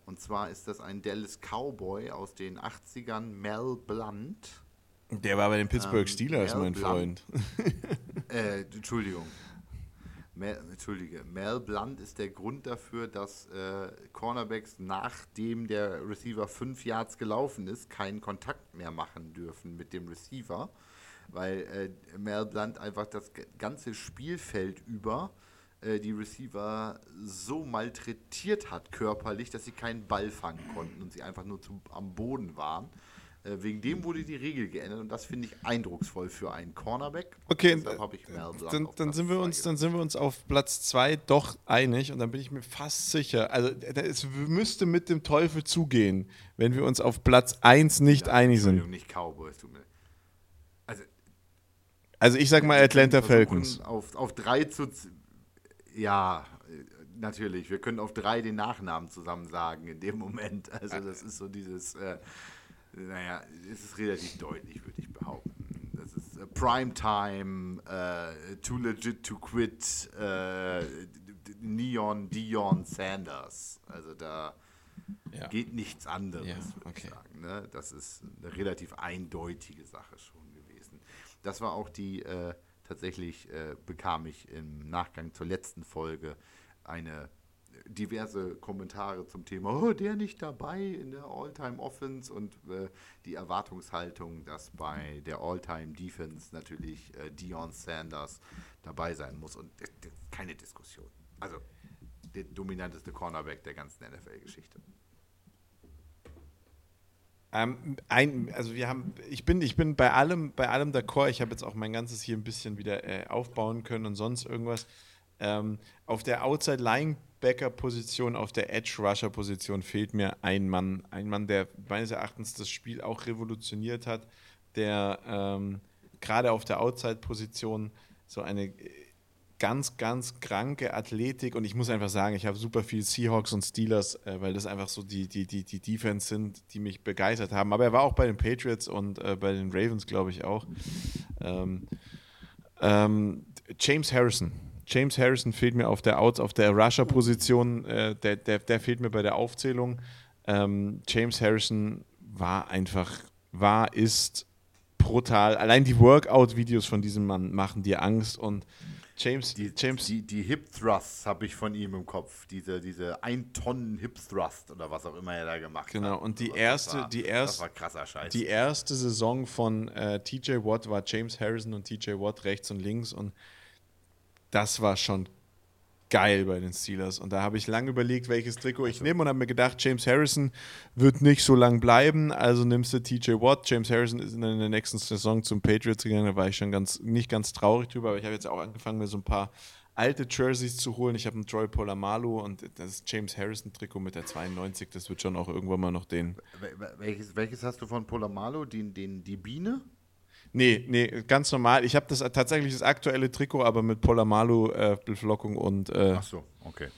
Und zwar ist das ein Dallas Cowboy aus den 80ern, Mel Blunt. Der war bei den Pittsburgh ähm, Steelers, Mel mein. Freund. äh, Entschuldigung. Mel, Entschuldige, Mel Blunt ist der Grund dafür, dass äh, Cornerbacks, nachdem der Receiver fünf Yards gelaufen ist, keinen Kontakt mehr machen dürfen mit dem Receiver, weil äh, Mel Blunt einfach das ganze Spielfeld über äh, die Receiver so malträtiert hat körperlich, dass sie keinen Ball fangen konnten und sie einfach nur zu, am Boden waren. Äh, wegen dem wurde die Regel geändert und das finde ich eindrucksvoll für einen Cornerback. Okay, dann, dann sind wir uns, dann sind wir uns auf Platz 2 doch einig und dann bin ich mir fast sicher. Also es müsste mit dem Teufel zugehen, wenn wir uns auf Platz 1 nicht ja, einig sind. Nicht Cowboys, tut mir Also ich sag mal Atlanta Falcons. Auf, auf drei zu. z- Ja, äh, natürlich. Wir können auf drei den Nachnamen zusammen sagen in dem Moment. Also, das ist so dieses. Äh, naja, es ist relativ deutlich, würde ich behaupten. Das ist äh, Primetime, äh, Too Legit to Quit, äh, Neon Dion Sanders. Also da Ja. geht nichts anderes, Ja, würde okay. ich sagen. Ne? Das ist eine relativ eindeutige Sache schon gewesen. Das war auch die, äh, tatsächlich äh, bekam ich im Nachgang zur letzten Folge eine diverse Kommentare zum Thema, oh, der nicht dabei in der All-Time-Offense und äh, die Erwartungshaltung, dass bei der All-Time-Defense natürlich äh, Dion Sanders dabei sein muss und das, das, keine Diskussion. Also der dominanteste Cornerback der ganzen NFL-Geschichte. Ähm, ein, also wir haben, ich bin, ich bin bei allem, bei allem d'accord. Ich habe jetzt auch mein ganzes hier ein bisschen wieder äh, aufbauen können und sonst irgendwas. Ähm, auf der Outside Linebacker Position, auf der Edge Rusher Position fehlt mir ein Mann, ein Mann, der meines Erachtens das Spiel auch revolutioniert hat, der ähm, gerade auf der Outside Position so eine äh, ganz, ganz kranke Athletik und ich muss einfach sagen, ich habe super viel Seahawks und Steelers, äh, weil das einfach so die, die, die, die Defense sind, die mich begeistert haben. Aber er war auch bei den Patriots und äh, bei den Ravens, glaube ich, auch. Ähm, ähm, James Harrison. James Harrison fehlt mir auf der Outs, auf der Rusher-Position, äh, der, der, der fehlt mir bei der Aufzählung. Ähm, James Harrison war einfach, war, ist brutal. Allein die Workout-Videos von diesem Mann machen dir Angst und James, Die, James, die, die Hip Thrusts habe ich von ihm im Kopf. Diese, diese 1 Tonnen Hip Thrust oder was auch immer er da gemacht Genau, hat. und die Das erste- war, die erste-. Die erste Saison von äh, TJ Watt war James Harrison und TJ Watt rechts und links und das war schon geil bei den Steelers. Und da habe ich lange überlegt, welches Trikot ich nehme und habe mir gedacht, James Harrison wird nicht so lang bleiben, also nimmst du TJ Watt. James Harrison ist in der nächsten Saison zum Patriots gegangen, da war ich schon ganz, nicht ganz traurig drüber, aber ich habe jetzt auch angefangen, mir so ein paar alte Jerseys zu holen. Ich habe einen Troy Polamalu und das James Harrison Trikot mit der 92, das wird schon auch irgendwann mal noch den Wel- wel- welches, welches hast du von Polamalu? Den, den, die Biene? Nee, nee, ganz normal. Ich habe das tatsächlich das aktuelle Trikot, aber mit Polamalu äh, und äh, Ach so, okay.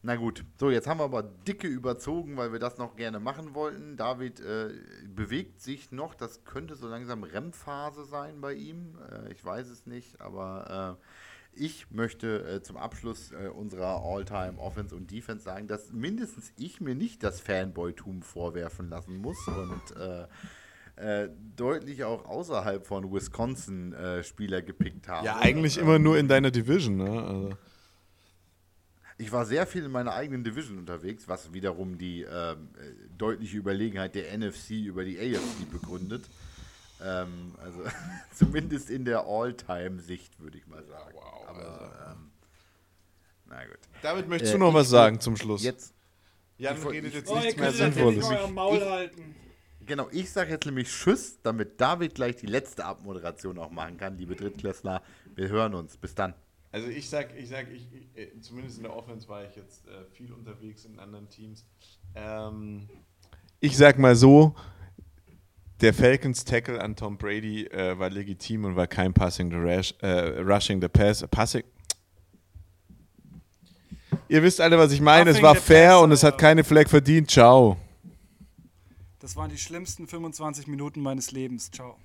Na gut, so jetzt haben wir aber dicke überzogen, weil wir das noch gerne machen wollten. David äh, bewegt sich noch, das könnte so langsam REM-Phase sein bei ihm. Äh, ich weiß es nicht, aber äh, ich möchte äh, zum Abschluss äh, unserer All-Time Offense und Defense sagen, dass mindestens ich mir nicht das Fanboy-Tum vorwerfen lassen muss und äh, deutlich auch außerhalb von Wisconsin äh, Spieler gepickt habe. ja, eigentlich Ähm, immer nur in deiner Division. Ne? Also, Ich war sehr viel in meiner eigenen Division unterwegs, was wiederum die ähm, äh, deutliche Überlegenheit der NFC über die AFC begründet. Ähm, also zumindest in der All-Time-Sicht, würde ich mal sagen. Wow, Aber, ähm, na gut. David, möchtest Äh, du noch ich was sagen zum Schluss? Jetzt, Jan ich redet ich- jetzt Oh, ihr nichts mehr das jetzt Sinnvolles. Ich- halten. Genau, ich sage jetzt nämlich Tschüss, damit David gleich die letzte Abmoderation auch machen kann. Liebe Drittklässler, wir hören uns. Bis dann. Also ich sag, ich sag, ich, ich, äh, zumindest in der Offense war ich jetzt äh, viel unterwegs in anderen Teams. Ähm, ich sag mal so, der Falcons Tackle an Tom Brady äh, war legitim und war kein Passing the Rash, äh, Rushing the Pass, Passing. Ihr wisst alle, was ich meine. Es war fair passer, und es hat keine Flag verdient. Ciao. Das waren die schlimmsten 25 Minuten meines Lebens. Ciao.